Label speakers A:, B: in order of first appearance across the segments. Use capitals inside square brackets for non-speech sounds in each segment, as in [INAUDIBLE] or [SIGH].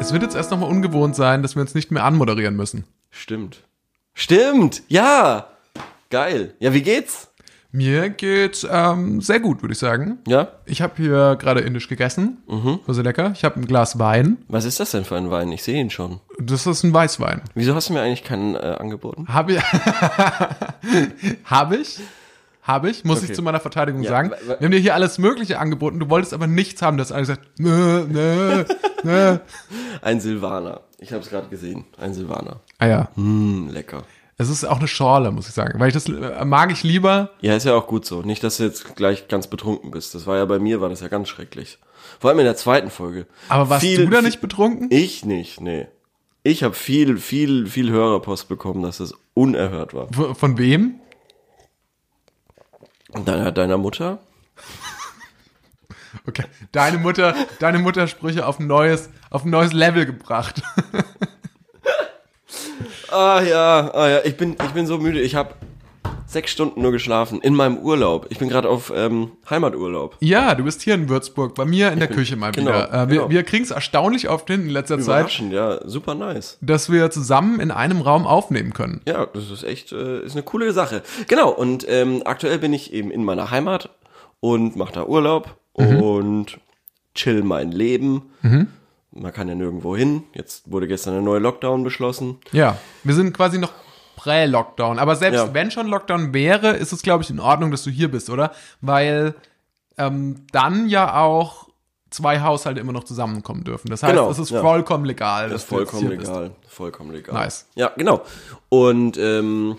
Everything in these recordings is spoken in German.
A: Es wird jetzt erst nochmal ungewohnt sein, dass wir uns nicht mehr anmoderieren müssen.
B: Stimmt. Stimmt. Ja. Geil. Ja, wie geht's?
A: Mir geht's ähm, sehr gut, würde ich sagen.
B: Ja.
A: Ich habe hier gerade indisch gegessen. War sehr lecker. Ich habe ein Glas Wein.
B: Was ist das denn für ein Wein? Ich sehe ihn schon.
A: Das ist ein Weißwein.
B: Wieso hast du mir eigentlich keinen äh, angeboten?
A: Habe ich. [LAUGHS] Habe ich. Habe ich, muss
B: Okay.
A: ich zu meiner Verteidigung
B: Ja,
A: sagen. Wir haben dir hier alles Mögliche angeboten, du wolltest aber nichts haben. Du hast alles gesagt, nö, nö, nö. [LAUGHS]
B: Ein Silvaner. Ich habe es gerade gesehen. Ein Silvaner.
A: Ah ja,
B: Hm, lecker.
A: es ist auch eine Schorle, muss ich sagen. Weil ich das äh, mag ich lieber.
B: Ja, ist ja auch gut so. Nicht, dass du jetzt gleich ganz betrunken bist. Das war ja bei mir, war das ja ganz schrecklich. Vor allem in der zweiten Folge.
A: Aber warst
B: Viel-
A: du da nicht betrunken?
B: Ich nicht, nee. Ich habe viel, viel, viel Hörerpost bekommen, dass das unerhört war.
A: Von wem?
B: Und deiner, deiner Mutter? [LAUGHS]
A: Okay. Deine Mutter, deine Mutter Sprüche auf ein neues, auf ein neues Level gebracht. [LAUGHS]
B: Ah ja, ah ja, ich bin, ich bin so müde. Ich habe sechs Stunden nur geschlafen in meinem Urlaub. Ich bin gerade auf ähm, Heimaturlaub.
A: Ja, du bist hier in Würzburg, bei mir in der Küche mal
B: genau,
A: wieder. Äh, wir
B: genau.
A: wir kriegen es erstaunlich oft hin in letzter Zeit,
B: Überraschend, ja, super nice.
A: dass wir zusammen in einem Raum aufnehmen können.
B: Ja, das ist echt, äh, ist eine coole Sache. Genau, und ähm, aktuell bin ich eben in meiner Heimat und mache da Urlaub und chill mein Leben. Man kann ja nirgendwo hin. Jetzt wurde gestern ein neuer Lockdown beschlossen.
A: Ja, wir sind quasi noch Prä-Lockdown. Aber selbst
B: Ja.
A: wenn schon Lockdown wäre, ist es, glaube ich, in Ordnung, dass du hier bist, oder? Weil ähm, dann ja auch zwei Haushalte immer noch zusammenkommen dürfen. Das heißt,
B: Genau,
A: es ist
B: ja.
A: vollkommen legal.
B: Das ist vollkommen
A: hier bist.
B: legal. Vollkommen legal.
A: Nice.
B: Ja, genau. Und ähm,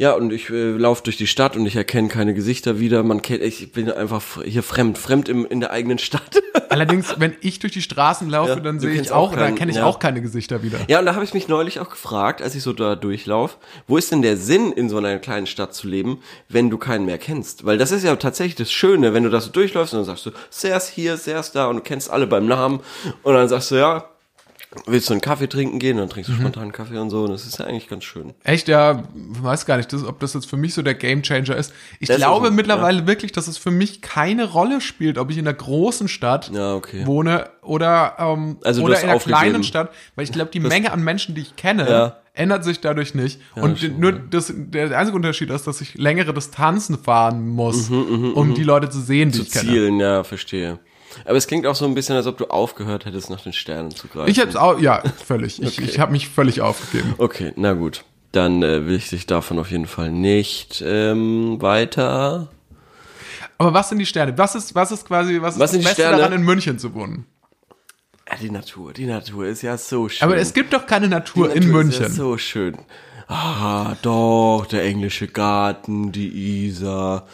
B: ja, und ich äh, laufe durch die Stadt und ich erkenne keine Gesichter wieder. Man kennt, ich bin einfach hier fremd, fremd im, in der eigenen Stadt. [LAUGHS]
A: Allerdings, wenn ich durch die Straßen laufe,
B: Ja,
A: dann sehe ich auch,
B: auch
A: dann
B: keinen-
A: kenne ich
B: ja.
A: auch keine Gesichter wieder.
B: ja, und da habe ich mich neulich auch gefragt, als ich so da durchlaufe, wo ist denn der Sinn, in so einer kleinen Stadt zu leben, wenn du keinen mehr kennst? Weil das ist ja tatsächlich das Schöne, wenn du da so durchläufst und dann sagst du, Sers hier, Sers da und du kennst alle beim Namen und dann sagst du, ja, willst du einen Kaffee trinken gehen? Dann trinkst du spontan einen Kaffee und so und das ist ja eigentlich ganz schön.
A: Echt, ja, weiß gar nicht, das, ob das jetzt für mich so der Gamechanger ist. Ich
B: Das ist
A: glaube
B: so,
A: mittlerweile wirklich, dass es für mich keine Rolle spielt, ob ich in einer großen Stadt
B: Ja, okay.
A: wohne oder, ähm,
B: Also
A: oder in einer
B: aufgegeben.
A: kleinen Stadt, weil ich glaube, die Menge an Menschen, die ich kenne,
B: Ja.
A: ändert sich dadurch nicht. Und
B: stimmt,
A: nur das, der einzige Unterschied ist, dass ich längere Distanzen fahren muss, um die Leute zu sehen, die
B: Mhm, zu
A: ich kenne.
B: zielen, ja, verstehe. Aber es klingt auch so ein bisschen, als ob du aufgehört hättest, nach den Sternen zu greifen.
A: Ich hab's auch, ja, völlig. Ich, ich habe mich völlig aufgegeben.
B: Okay, na gut. Dann äh, will ich dich davon auf jeden Fall nicht ähm, weiter.
A: Aber was sind die Sterne? Was ist, was ist quasi, was ist
B: Was sind
A: das Beste
B: Sterne?
A: daran, in München zu wohnen?
B: Ja, die Natur, die Natur ist ja so schön.
A: Aber es gibt doch keine Natur,
B: Die
A: in
B: Natur
A: München.
B: Ist ja so schön. Ah, doch, der englische Garten, die Isar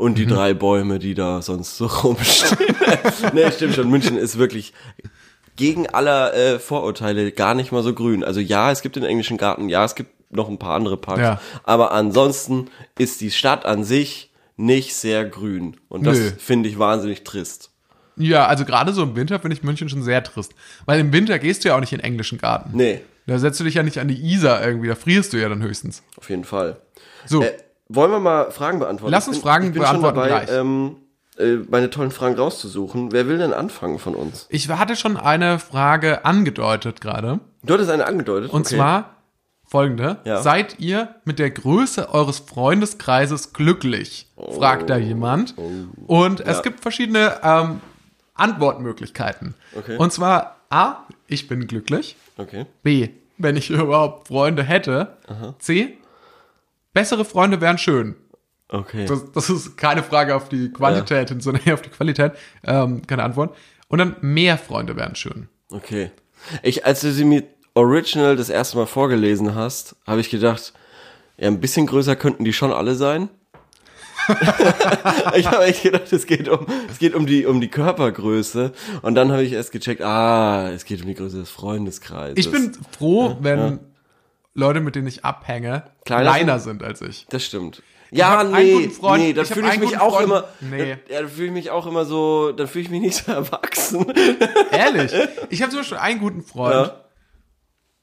B: und
A: Mhm.
B: die drei Bäume, die da sonst so [LAUGHS] rumstehen. nee, stimmt schon. München ist wirklich gegen aller äh, Vorurteile gar nicht mal so grün. Also ja, es gibt den englischen Garten, ja, es gibt noch ein paar andere Parks,
A: Ja.
B: aber ansonsten ist die Stadt an sich nicht sehr grün und das finde ich wahnsinnig trist.
A: Ja, also gerade so im Winter finde ich München schon sehr trist. Weil im Winter gehst du ja auch nicht in den englischen Garten.
B: Nee,
A: Da setzt du dich ja nicht an die Isar irgendwie, da frierst du ja dann höchstens.
B: auf jeden Fall.
A: So,
B: Äh, wollen wir mal Fragen beantworten?
A: Lass uns
B: Ich bin,
A: Fragen
B: ich bin
A: beantworten
B: schon dabei,
A: gleich.
B: Ähm, äh, meine tollen Fragen rauszusuchen. Wer will denn anfangen von uns?
A: ich hatte schon eine Frage angedeutet gerade.
B: Du hattest eine angedeutet.
A: Und
B: okay.
A: zwar folgende.
B: Ja.
A: Seid ihr mit der Größe eures Freundeskreises glücklich? Fragt da jemand. Und es
B: Ja.
A: gibt verschiedene ähm, Antwortmöglichkeiten.
B: Okay.
A: Und zwar A, ich bin glücklich.
B: Okay.
A: B, wenn ich [LAUGHS] überhaupt Freunde hätte. C, bessere Freunde wären schön.
B: Okay.
A: Das, das ist keine Frage auf die Quantität, sondern eher [LAUGHS] auf die Qualität. Ähm, keine Antwort. Und dann mehr Freunde wären schön.
B: Okay. Ich, als du sie mir original das erste Mal vorgelesen hast, habe ich gedacht, ja, ein bisschen größer könnten die schon alle sein. [LAUGHS] ich habe echt gedacht, es geht um, es geht um die, um die Körpergröße. Und dann habe ich erst gecheckt, ah, es geht um die Größe des Freundeskreises.
A: Ich bin froh, wenn Leute, mit denen ich abhänge,
B: Kleiner
A: kleiner sind als ich.
B: Das stimmt. Ja, nee,
A: Freund-
B: nee, dann
A: ich
B: fühle ich mich auch
A: Freund-
B: immer,
A: Nee.
B: ja, dann fühle ich mich auch immer so, dann fühle ich mich nicht so erwachsen.
A: Ehrlich. [LAUGHS] Ich habe zum Beispiel einen guten Freund,
B: Ja.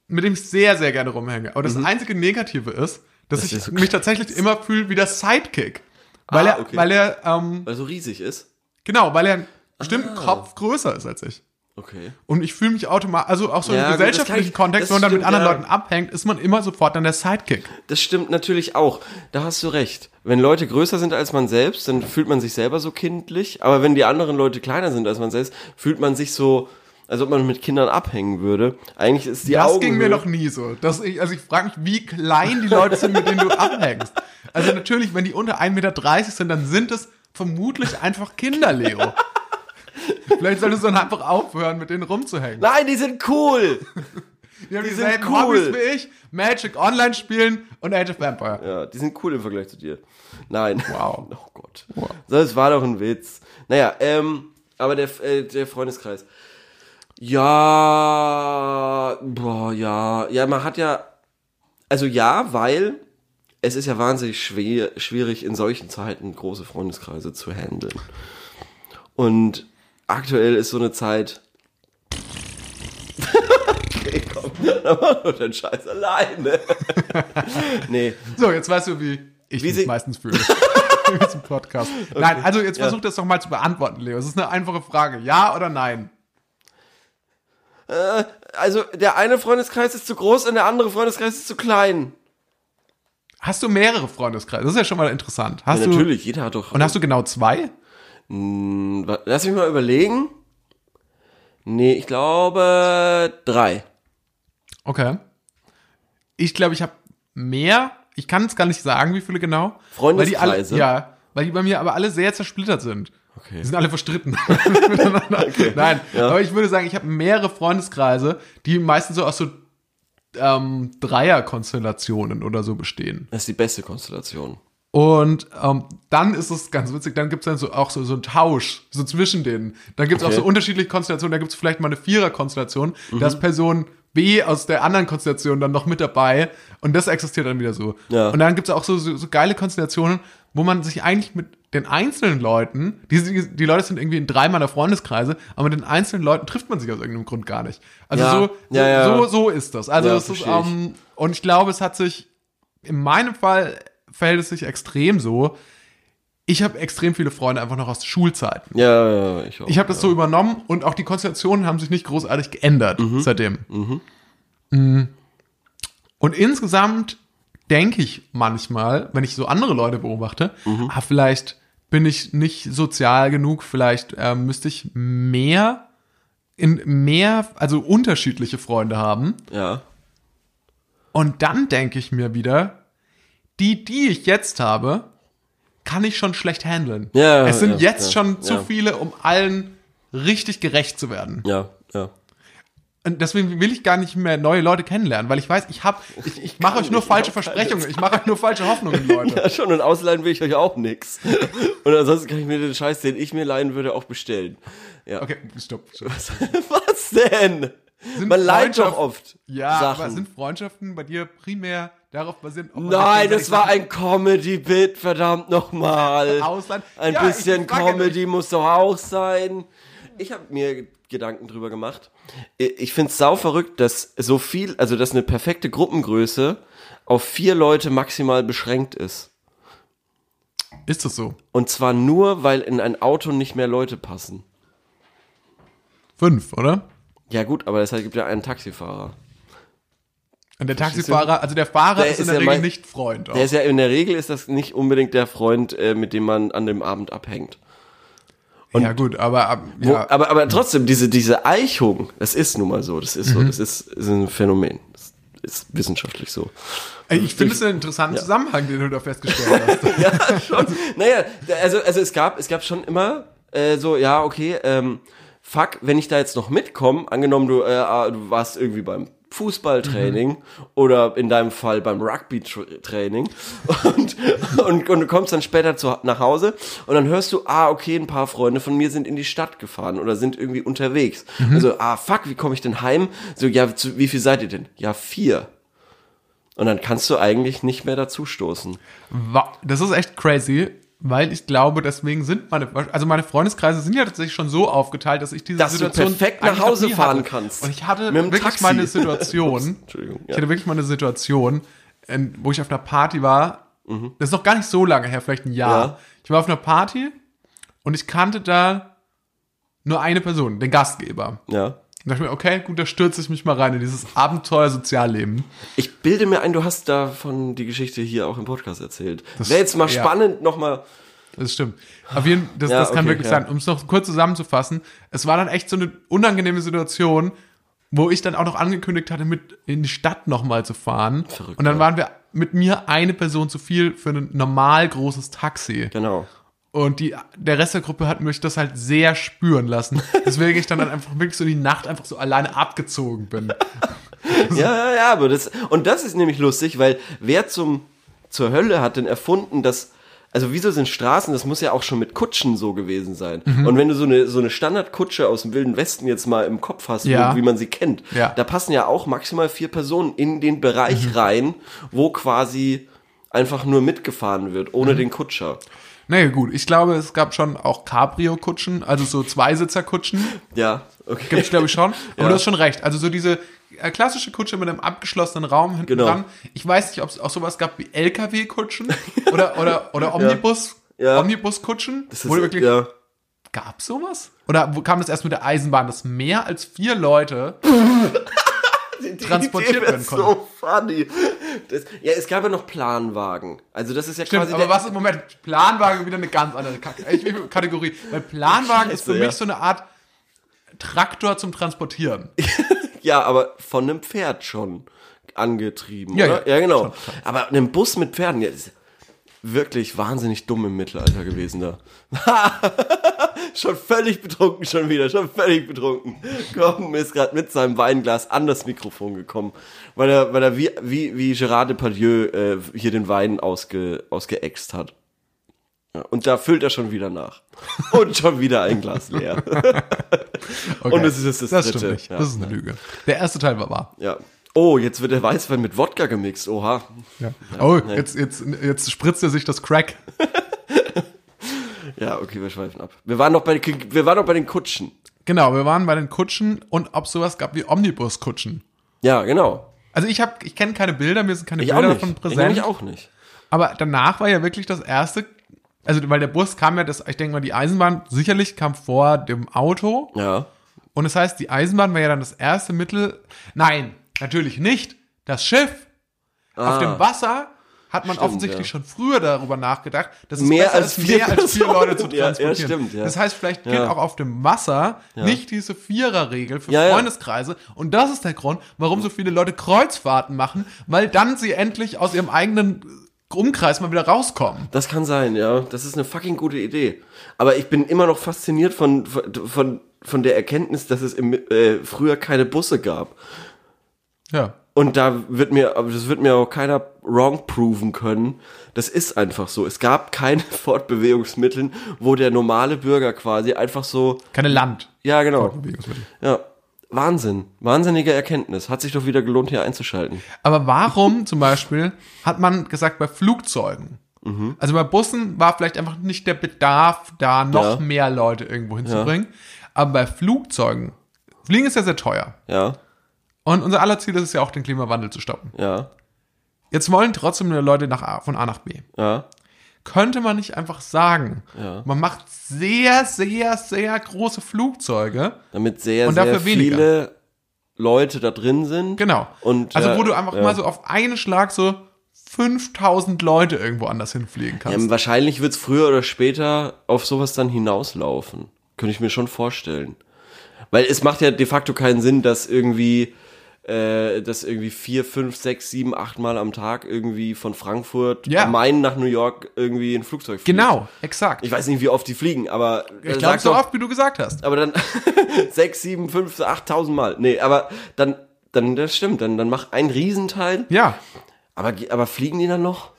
B: Mhm.
A: mit dem ich sehr, sehr gerne rumhänge. Aber das einzige Negative ist, dass
B: Das
A: ich
B: so
A: mich tatsächlich immer fühle wie der Sidekick. Weil
B: Ah,
A: er,
B: okay.
A: weil er, ähm,
B: Weil er so riesig ist.
A: genau, weil er einen
B: Ah.
A: bestimmten Kopf größer ist als ich.
B: Okay.
A: Und ich fühle mich automatisch, also auch so
B: Ja,
A: im
B: das
A: gesellschaftlichen
B: ich-
A: Kontext,
B: das
A: wenn man dann mit anderen
B: ja.
A: Leuten abhängt, ist man immer sofort dann der Sidekick.
B: Das stimmt natürlich auch. Da hast du recht. Wenn Leute größer sind als man selbst, dann fühlt man sich selber so kindlich. Aber wenn die anderen Leute kleiner sind als man selbst, fühlt man sich so, als ob man mit Kindern abhängen würde. Eigentlich ist die
A: Das
B: Augenhöhe...
A: ging mir noch nie so. Dass ich, also ich frage mich, wie klein die Leute sind, mit denen du [LAUGHS] abhängst. Also natürlich, wenn die unter 1,30 Meter sind, dann sind es vermutlich einfach Kinder, Leo. Vielleicht solltest du dann einfach aufhören, mit denen rumzuhängen.
B: Nein, die sind cool! [LAUGHS]
A: Die haben
B: die
A: dieselben
B: sind cool.
A: Hobbys wie ich, Magic Online spielen und Age of Vampire.
B: Ja, die sind cool im Vergleich zu dir. Nein.
A: Wow. [LAUGHS]
B: Oh Gott. So, es war doch ein Witz. Naja, ähm, aber der, äh, der Freundeskreis. Ja, boah, ja. Ja, man hat ja, also ja, weil es ist ja wahnsinnig schwer, schwierig in solchen Zeiten große Freundeskreise zu handeln. Und aktuell ist so eine Zeit. okay, komm, dann mach doch den Scheiß alleine. [LAUGHS] nee,
A: So, jetzt weißt du, wie ich
B: Wie
A: mich meistens fühle. [LAUGHS] diesem Podcast. Nein, also jetzt versuch das doch mal zu beantworten, Leo. Es ist eine einfache Frage. Ja oder nein?
B: Also der eine Freundeskreis ist zu groß und der andere Freundeskreis ist zu klein.
A: Hast du mehrere Freundeskreise? Das ist ja schon mal interessant. Hast
B: Ja,
A: du,
B: natürlich, jeder hat doch.
A: Und hast du genau zwei?
B: Wa- Lass mich mal überlegen. Nee, ich glaube drei.
A: Okay. Ich glaube, ich habe mehr. Ich kann es gar nicht sagen, wie viele genau.
B: Freundeskreise?
A: Weil alle, ja, weil die bei mir aber alle sehr zersplittert sind.
B: Okay.
A: Die sind alle verstritten [LAUGHS] [LAUGHS] miteinander. Nein, aber ich würde sagen, ich habe mehrere Freundeskreise, die meistens so aus so ähm, Dreierkonstellationen oder so bestehen.
B: Das ist die beste Konstellation.
A: Und ähm, dann ist es ganz witzig, dann gibt es dann so auch so, so einen Tausch, so zwischen denen. Dann gibt es
B: Okay.
A: auch so unterschiedliche Konstellationen, da gibt es vielleicht mal eine Vierer-Konstellation, da
B: Mhm.
A: ist Person B aus der anderen Konstellation dann noch mit dabei und das existiert dann wieder so.
B: Ja.
A: Und dann gibt es auch so, so, so geile Konstellationen, wo man sich eigentlich mit den einzelnen Leuten, die, die, Leute sind irgendwie in dreimal Freundeskreise, aber mit den einzelnen Leuten trifft man sich aus irgendeinem Grund gar nicht. Also
B: Ja.
A: so,
B: Ja, ja.
A: so, so ist das. Also
B: Ja,
A: es ist, ähm, und ich glaube, es hat sich, in meinem Fall verhält es sich extrem so. Ich habe extrem viele Freunde einfach noch aus Schulzeiten.
B: Ja, ja, ich auch.
A: Ich habe das so übernommen und auch die Konstellationen haben sich nicht großartig geändert
B: Mhm.
A: seitdem. Mhm. Und insgesamt denke ich manchmal, wenn ich so andere Leute beobachte,
B: Mhm.
A: ah, vielleicht bin ich nicht sozial genug, vielleicht ähm, müsste ich mehr in mehr, also unterschiedliche Freunde haben.
B: Ja.
A: Und dann denke ich mir wieder, die, die ich jetzt habe, kann ich schon schlecht handeln.
B: Ja,
A: es sind
B: ja,
A: jetzt
B: ja,
A: schon zu viele, um allen richtig gerecht zu werden.
B: Ja, ja.
A: Und deswegen will ich gar nicht mehr neue Leute kennenlernen, weil ich weiß, ich habe, ich, ich mache euch nur
B: nicht,
A: falsche Versprechungen, ich mache euch nur falsche Hoffnungen, Leute. [LAUGHS]
B: Ja, schon, und ausleihen will ich euch auch nix. [LAUGHS] Und ansonsten kann ich mir den Scheiß, den ich mir leihen würde, auch bestellen. Ja.
A: Okay, stopp. stopp.
B: Was [LAUGHS] denn?
A: Sind
B: Man leiht doch oft
A: Ja,
B: Sachen.
A: aber sind Freundschaften bei dir primär darauf man
B: Nein, das war ein Comedy-Bit, verdammt nochmal. [LAUGHS]
A: Ausland.
B: Ein
A: Ja,
B: bisschen Comedy muss doch auch sein. Ich habe mir Gedanken drüber gemacht. Ich finde es sau verrückt, dass so viel, also dass eine perfekte Gruppengröße auf vier Leute maximal beschränkt ist.
A: Ist das so?
B: Und zwar nur, weil in ein Auto nicht mehr Leute passen.
A: Fünf, oder?
B: Ja gut, aber deshalb gibt ja einen Taxifahrer.
A: Und der Taxifahrer, also der Fahrer
B: Der
A: ist in
B: ist
A: der
B: ja
A: Regel
B: mein-
A: nicht Freund. Auch.
B: Der ist ja in der Regel ist das nicht unbedingt der Freund, äh, mit dem man an dem Abend abhängt.
A: ja gut, aber ab-
B: Wo,
A: ja,
B: aber, aber trotzdem, diese, diese Eichung, das ist nun mal so, das ist so,
A: Mhm.
B: das ist, ist ein Phänomen. Das ist wissenschaftlich so.
A: Ey, ich finde es einen interessanten Zusammenhang, den du da festgestellt hast. [LAUGHS]
B: ja, schon. Naja, also, also es gab, es gab schon immer äh, so, ja, okay, ähm, fuck, wenn ich da jetzt noch mitkomme, angenommen du, äh, ah, du warst irgendwie beim Fußballtraining oder in deinem Fall beim Rugby-Training und, und, und du kommst dann später zu, nach Hause und dann hörst du, ah, okay, ein paar Freunde von mir sind in die Stadt gefahren oder sind irgendwie unterwegs. Also, ah, fuck, wie komme ich denn heim? So, ja, zu, wie viel seid ihr denn? Ja, vier. Und dann kannst du eigentlich nicht mehr dazu stoßen.
A: Wa- Das ist echt crazy, weil ich glaube, deswegen sind meine, also meine Freundeskreise sind ja tatsächlich schon so aufgeteilt, dass ich diese
B: Dass du
A: Situation
B: perfekt nach Hause fahren
A: hatte.
B: kannst.
A: Und ich hatte wirklich
B: Taxi.
A: mal eine Situation, [LAUGHS]
B: Entschuldigung.
A: ich hatte wirklich mal eine Situation, in, wo ich auf einer Party war. Das ist noch gar nicht so lange her, vielleicht ein Jahr.
B: Mhm. Ja.
A: Ich war auf einer Party und ich kannte da nur eine Person, den Gastgeber.
B: Ja.
A: Und dachte mir, okay, gut, da stürze ich mich mal rein in dieses Abenteuer-Sozialleben.
B: Ich bilde mir ein, du hast davon die Geschichte hier auch im Podcast erzählt.
A: Das-
B: Wäre jetzt mal
A: ja.
B: spannend, nochmal.
A: Das stimmt. Auf jeden das,
B: Ja,
A: das kann
B: okay,
A: wirklich
B: ja.
A: sein. Um es noch kurz zusammenzufassen, es war dann echt so eine unangenehme Situation, wo ich dann auch noch angekündigt hatte, mit in die Stadt nochmal zu fahren.
B: Verrückt,
A: und dann waren wir mit mir eine Person zu viel für ein normal großes Taxi.
B: Genau.
A: Und die, der Rest der Gruppe hat mich das halt sehr spüren lassen. [LAUGHS] Deswegen ich dann, dann einfach wirklich so die Nacht einfach so alleine abgezogen bin. [LAUGHS]
B: Ja, ja, ja, aber das, und das ist nämlich lustig, weil wer zum, zur Hölle hat denn erfunden, dass, also wieso sind Straßen, das muss ja auch schon mit Kutschen so gewesen sein.
A: Mhm.
B: Und wenn du so eine, so eine Standardkutsche aus dem Wilden Westen jetzt mal im Kopf hast,
A: Ja.
B: wie man sie kennt,
A: Ja. Mhm.
B: da passen ja auch maximal vier Personen in den Bereich rein, wo quasi einfach nur mitgefahren wird, ohne
A: Mhm.
B: den Kutscher.
A: Naja, gut. Ich glaube, es gab schon auch Cabrio-Kutschen, also so Zweisitzer-Kutschen.
B: Ja, okay.
A: Gibt's, glaube ich, schon. Aber
B: Ja.
A: du hast schon recht. Also so diese äh, klassische Kutsche mit einem abgeschlossenen Raum hinten
B: Genau.
A: dran. Ich weiß nicht, ob es auch sowas gab wie LKW-Kutschen [LAUGHS] oder, oder, oder Omnibus,
B: Ja.
A: Omnibus-Kutschen.
B: Das ist,
A: wirklich,
B: ja.
A: Gab's sowas? Oder kam das erst mit der Eisenbahn, dass mehr als vier Leute [LAUGHS]
B: Die Idee
A: werden
B: ist
A: konnten?
B: so funny. Das, ja, es gab ja noch Planwagen. Also das ist ja
A: Stimmt,
B: quasi
A: aber
B: der,
A: was im Moment? Planwagen wieder eine ganz andere ich- Kategorie. Weil Planwagen ist für
B: Scheiße,
A: mich
B: ja.
A: so eine Art Traktor zum Transportieren. [LAUGHS]
B: Ja, aber von einem Pferd schon angetrieben,
A: Ja,
B: oder?
A: ja.
B: Ja, genau.
A: Schon, schon.
B: Aber ein Bus mit Pferden, ja, ist wirklich wahnsinnig dumm im Mittelalter gewesen da. [LAUGHS] schon völlig betrunken schon wieder, schon völlig betrunken. Komm, ist gerade mit seinem Weinglas an das Mikrofon gekommen, weil er, weil er wie, wie, wie Gérard Depardieu äh, hier den Wein ausge, ausgeäxt hat. Ja, und da füllt er schon wieder nach. [LAUGHS] Und schon wieder ein Glas leer. [LAUGHS]
A: Okay.
B: Und es ist das
A: das
B: dritte.
A: stimmt nicht.
B: Ja.
A: Das ist eine Lüge. Der erste Teil war wahr.
B: Ja. Oh, jetzt wird der Weißwein mit Wodka gemixt. Oha.
A: Ja. Oh, jetzt, jetzt, jetzt spritzt er sich das Crack. [LAUGHS]
B: Ja, okay, wir schweifen ab. Wir waren noch bei, den- wir waren noch bei den Kutschen.
A: Genau, wir waren bei den Kutschen und ob sowas gab wie Omnibus-Kutschen.
B: Ja, genau.
A: Also ich habe, ich kenne keine Bilder, mir sind keine
B: Ich
A: Bilder davon
B: Ich
A: präsent.
B: nämlich auch nicht.
A: Aber danach war ja wirklich das erste, also weil der Bus kam ja, das, ich denke mal, die Eisenbahn sicherlich kam vor dem Auto.
B: Ja.
A: Und das heißt, die Eisenbahn war ja dann das erste Mittel. Nein, natürlich nicht. Das Schiff. Auf dem Wasser hat man
B: Ah. Stimmt,
A: offensichtlich
B: ja.
A: schon früher darüber nachgedacht, dass es
B: Mehr
A: besser
B: als
A: ist,
B: vier
A: mehr als vier. Leute zu
B: Ja, ja,
A: transportieren.
B: stimmt, ja.
A: Das heißt, vielleicht gilt auch auf dem Wasser nicht diese Viererregel für. Freundeskreise. Und das ist der Grund, warum so viele Leute Kreuzfahrten machen, weil dann sie endlich aus ihrem eigenen Umkreis mal wieder rauskommen.
B: Das kann sein, ja. Das ist eine fucking gute Idee. Aber ich bin immer noch fasziniert von, von, von, von der Erkenntnis, dass es im, äh, früher keine Busse gab.
A: Ja.
B: Und da wird mir, aber das wird mir auch keiner wrong proven können. Das ist einfach so. Es gab keine [LAUGHS] Fortbewegungsmittel, wo der normale Bürger quasi einfach so,
A: Keine Land.
B: ja genau, ja, Wahnsinn, wahnsinnige Erkenntnis. Hat sich doch wieder gelohnt, hier einzuschalten.
A: Aber warum [LAUGHS] zum Beispiel hat man gesagt bei Flugzeugen? Also bei Bussen war vielleicht einfach nicht der Bedarf, da noch
B: Ja.
A: mehr Leute irgendwo hinzubringen. Aber bei Flugzeugen, Fliegen ist ja sehr teuer.
B: Ja,
A: Und unser aller Ziel ist es ja auch, den Klimawandel zu stoppen.
B: ja,
A: Jetzt wollen trotzdem nur Leute nach A, von A nach B.
B: ja,
A: Könnte man nicht einfach sagen,
B: Ja.
A: man macht sehr, sehr, sehr große Flugzeuge.
B: damit sehr,
A: Und
B: sehr
A: dafür weniger.
B: viele Leute da drin sind.
A: Genau.
B: Und,
A: also
B: äh,
A: wo du einfach
B: ja.
A: mal so auf einen Schlag so 5000 Leute irgendwo anders hinfliegen kannst.
B: Ähm, wahrscheinlich wird es früher oder später auf sowas dann hinauslaufen. Könnte ich mir schon vorstellen. Weil es macht ja de facto keinen Sinn, dass irgendwie, äh, dass irgendwie vier, fünf, sechs, sieben, acht Mal am Tag irgendwie von Frankfurt
A: Ja.
B: am Main nach New York irgendwie ein Flugzeug fliegt.
A: genau, exakt.
B: Ich weiß nicht, wie oft die fliegen, aber äh,
A: Ich glaube,
B: sag
A: so oft, wie du gesagt hast.
B: aber dann [LAUGHS] sechs, sieben, fünf, achttausend Mal. Nee, aber dann dann das stimmt, dann, dann mach ein Riesenteil.
A: Ja.
B: Aber, aber fliegen die dann noch?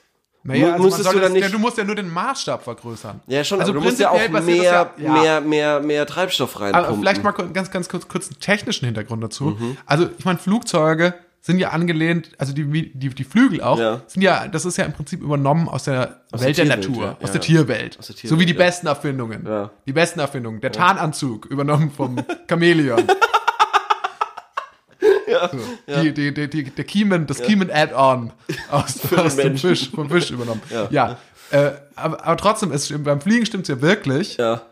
A: Naja, also
B: musstest du dann nicht-
A: ja, du musst ja nur den Maßstab vergrößern.
B: Ja, schon,
A: Also
B: aber du musst ja auch mehr,
A: ja-
B: mehr, mehr, mehr Treibstoff reinpumpen.
A: Aber vielleicht mal ganz, ganz kurz, kurz einen technischen Hintergrund dazu.
B: Mhm.
A: Also, ich meine, Flugzeuge sind ja angelehnt, also die, die, die Flügel auch,
B: Ja.
A: sind ja, das ist ja im Prinzip übernommen aus der
B: Aus
A: Welt
B: der
A: der, Natur,
B: ja.
A: aus der. Tierwelt.
B: Aus der
A: so
B: Tierwelt,
A: wie die besten Erfindungen.
B: Ja.
A: Die besten Erfindungen. Der Tarnanzug, übernommen vom [LAUGHS] Chamäleon. So, die, die, die, die, der Kiemen, das Kiemen Add-on [LAUGHS] aus, aus dem. Fisch, vom Fisch übernommen.
B: Ja.
A: Ja. Äh, aber, aber trotzdem, es, beim Fliegen stimmt es ja wirklich.
B: ja.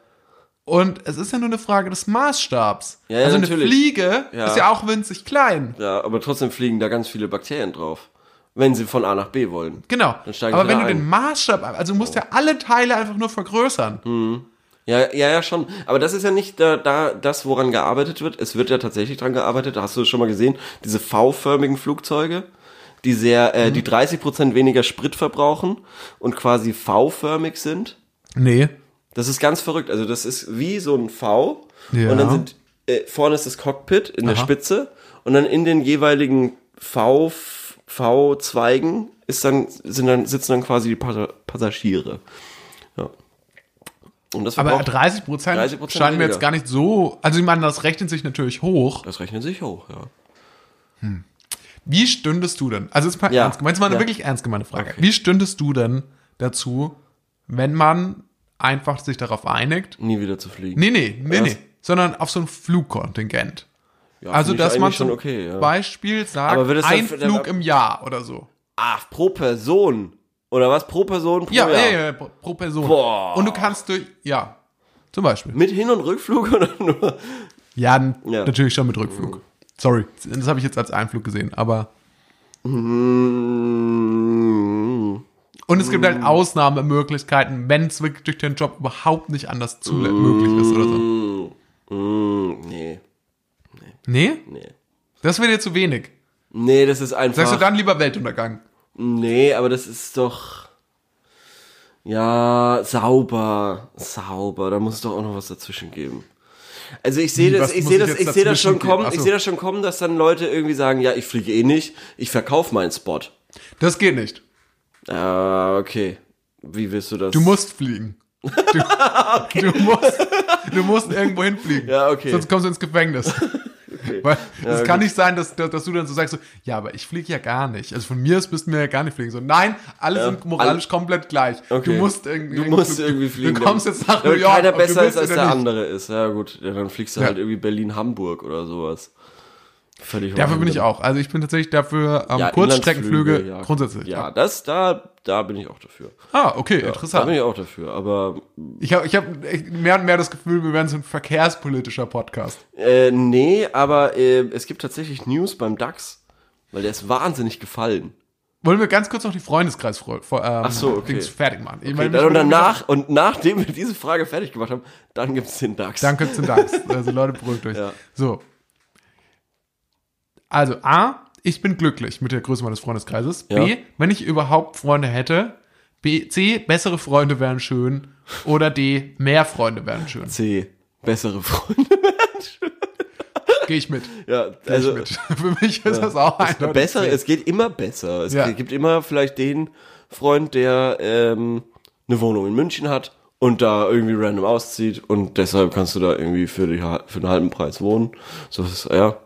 A: Und es ist ja nur eine Frage des Maßstabs.
B: Ja, ja,
A: also eine
B: natürlich.
A: Fliege
B: Ja.
A: ist ja auch winzig klein.
B: Ja, aber trotzdem fliegen da ganz viele Bakterien drauf. Wenn sie von A nach B wollen.
A: Genau. Aber wenn du
B: ein.
A: den Maßstab, also du musst ja alle Teile einfach nur vergrößern.
B: Ja, ja, ja, schon. Aber das ist ja nicht da, da das, woran gearbeitet wird. Es wird ja tatsächlich dran gearbeitet. Da hast du schon mal gesehen, diese V-förmigen Flugzeuge, die sehr, äh,
A: Mhm.
B: die 30% weniger Sprit verbrauchen und quasi V-förmig sind.
A: Nee.
B: Das ist ganz verrückt. Also das ist wie so ein V.
A: Ja.
B: Und dann sind, äh, vorne ist das Cockpit in der
A: Aha.
B: Spitze. Und dann in den jeweiligen V, V-Zweigen ist dann, sind dann, sitzen dann quasi die Passa- Passagiere. Ja. Und das
A: Aber
B: verbraucht-
A: 30 Prozent
B: 30%
A: scheinen mir
B: weniger.
A: jetzt gar nicht so. Also ich meine, das rechnet sich natürlich hoch.
B: Das rechnet sich hoch, ja.
A: Wie stündest du denn? Also jetzt mal
B: Ja.
A: ernst gemeint, ist mal eine
B: Ja.
A: wirklich ernst gemeinte Frage.
B: Okay.
A: Wie stündest du denn dazu, wenn man einfach sich darauf einigt?
B: Nie wieder zu fliegen.
A: Nee, nee, nee, nee. Sondern auf so ein Flugkontingent.
B: Ja,
A: Also, dass man zum
B: okay.
A: Beispiel sagt,
B: es dann
A: ein Flug im Jahr oder so.
B: Ah, pro Person. Oder was? Pro Person pro
A: Ja,
B: Jahr?
A: ja, ja, pro pro Person.
B: Boah.
A: Und du kannst durch, ja, zum Beispiel.
B: Mit Hin- und Rückflug oder nur?
A: Ja,
B: Ja.
A: natürlich schon mit Rückflug. Sorry, das habe ich jetzt als Einflug gesehen, aber.
B: Mm,
A: Und es gibt halt Ausnahmemöglichkeiten, wenn es wirklich durch den Job überhaupt nicht anders zu möglich ist oder so.
B: mm, nee,
A: Nee?
B: nee.
A: Das wäre dir zu wenig.
B: Nee, das ist einfach.
A: Sagst du dann lieber Weltuntergang?
B: Nee, aber das ist doch. Ja, sauber. Sauber. Da muss es doch auch noch was dazwischen geben. Also ich sehe das, ich sehe das, ich sehe das schon kommen, ich sehe das schon kommen, dass dann Leute irgendwie sagen, ja, ich fliege eh nicht, ich verkaufe meinen Spot.
A: Das geht nicht.
B: Ah, okay. Wie willst du das?
A: Du musst fliegen. Du, [LAUGHS] du, musst, du musst irgendwo hinfliegen.
B: Ja, okay.
A: Sonst kommst du ins Gefängnis. [LAUGHS] Weil es
B: Ja,
A: kann
B: gut.
A: nicht sein, dass, dass, du dann so sagst, so, ja, aber ich fliege ja gar nicht. Also von mir aus müssten wir ja gar nicht fliegen. So, nein, alle sind moralisch komplett gleich.
B: Okay.
A: Du musst irgendwie,
B: Du musst irgendwie fliegen.
A: Du kommst jetzt nach New York.
B: keiner
A: du
B: besser ist als der
A: nicht.
B: andere ist. Ja gut, ja, dann fliegst du
A: Ja.
B: halt irgendwie Berlin-Hamburg oder sowas. Völlig
A: Dafür bin ich auch. Also ich bin tatsächlich dafür ähm,
B: Ja,
A: Kurzstreckenflüge
B: ja.
A: grundsätzlich.
B: Ja, das, da, da bin ich auch dafür.
A: Ah, okay,
B: Da
A: interessant.
B: bin ich auch dafür. Aber
A: Ich habe ich hab mehr und mehr das Gefühl, wir werden so ein verkehrspolitischer Podcast.
B: äh, nee, aber äh, es gibt tatsächlich News beim DAX, weil der ist wahnsinnig gefallen.
A: Wollen wir ganz kurz noch die Freundeskreis ähm,
B: Ach so, okay.
A: Dings fertig machen? Ich
B: Okay,
A: meine,
B: dann und danach, und nachdem wir diese Frage fertig gemacht haben, dann gibt's den DAX.
A: Danke zum Dank. Also Leute, beruhigt euch. [LAUGHS]
B: Ja.
A: So. Also A, ich bin glücklich mit der Größe meines Freundeskreises. B,
B: Ja.
A: wenn ich überhaupt Freunde hätte. B, C, bessere Freunde wären schön. Oder D, mehr Freunde wären schön.
B: C. Bessere Freunde. [LAUGHS]
A: Gehe ich mit.
B: Ja,
A: Geh
B: also
A: ich mit. [LAUGHS] Für mich ist das auch eindeutig.
B: besser,
A: C.
B: es geht immer besser. Es
A: Ja.
B: gibt immer vielleicht den Freund, der ähm, eine Wohnung in München hat und da irgendwie random auszieht und deshalb kannst du da irgendwie für, die, für einen halben Preis wohnen. So ist ja.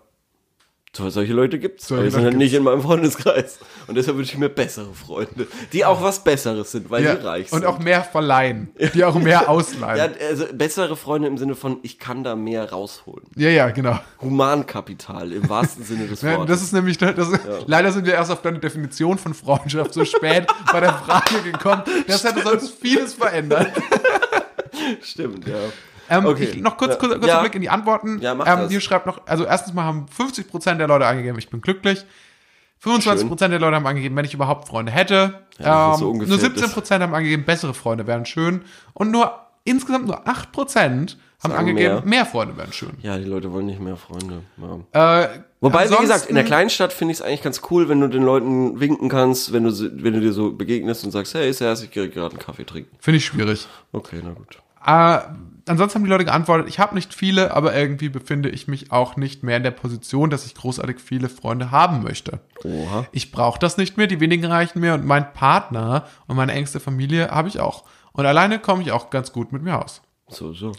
B: So, solche Leute gibt's.
A: Solche
B: aber die sind halt nicht in meinem Freundeskreis. Und deshalb wünsche ich mir bessere Freunde, die auch was Besseres sind, weil
A: ja.
B: sie reich sind.
A: Und auch mehr verleihen. Die auch mehr ausleihen.
B: ja,
A: Ja,
B: also bessere Freunde im Sinne von, ich kann da mehr rausholen.
A: ja, ja genau.
B: Humankapital im wahrsten Sinne des [LAUGHS]
A: Ja,
B: Wortes.
A: das ist nämlich, das, leider sind wir erst auf deine Definition von Freundschaft so spät bei der Frage gekommen. Das hätte sonst vieles verändert. [LAUGHS]
B: Stimmt, ja.
A: Ähm,
B: Okay.
A: ich, noch kurz,
B: Ja.
A: kurz, kurzer
B: Ja.
A: Blick in die Antworten.
B: Ja, mach
A: ähm,
B: das.
A: Hier schreibt noch, also erstens mal haben 50% der Leute angegeben, ich bin glücklich. 25% der Leute haben angegeben, wenn ich überhaupt Freunde hätte.
B: Ja, ist
A: ähm,
B: so
A: nur 17% haben angegeben, bessere Freunde wären schön. Und nur insgesamt nur 8% haben
B: Sagen
A: angegeben,
B: mehr.
A: mehr. Freunde wären schön.
B: Ja, die Leute wollen nicht mehr Freunde. Ja.
A: Äh,
B: Wobei, wie gesagt, in der
A: ansonsten-
B: Kleinstadt finde ich es eigentlich ganz cool, wenn du den Leuten winken kannst, wenn du, wenn du dir so begegnest und sagst, hey, Servus, ich gehe gerade einen Kaffee trinken.
A: Finde ich schwierig.
B: Okay, na gut.
A: Äh, ansonsten haben die Leute geantwortet, ich habe nicht viele, aber irgendwie befinde ich mich auch nicht mehr in der Position, dass ich großartig viele Freunde haben möchte.
B: Oha.
A: Ich brauche das nicht mehr, die wenigen reichen mir und mein Partner und meine engste Familie habe ich auch. Und alleine komme ich auch ganz gut mit mir aus.
B: So, so.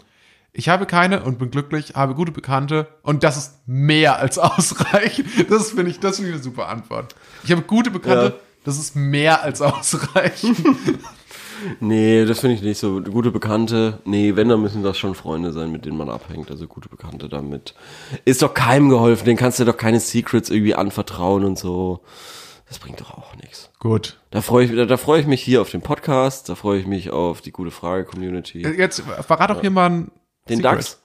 A: Ich habe keine und bin glücklich, habe gute Bekannte und das ist mehr als [LAUGHS] ausreichend. Das finde ich, das finde ich eine super Antwort. Ich habe gute Bekannte,
B: Ja.
A: das ist mehr als ausreichend. [LAUGHS]
B: Nee, das finde ich nicht so. Gute Bekannte, nee, wenn, dann müssen das schon Freunde sein, mit denen man abhängt. Also gute Bekannte damit. Ist doch keinem geholfen, den kannst du doch keine Secrets irgendwie anvertrauen und so. Das bringt doch auch nichts.
A: Gut.
B: Da freue ich, da, da freue ich mich hier auf den Podcast, da freue ich mich auf die gute Frage-Community.
A: Jetzt verrat doch hier mal ein
B: Den
A: Secret.
B: DAX.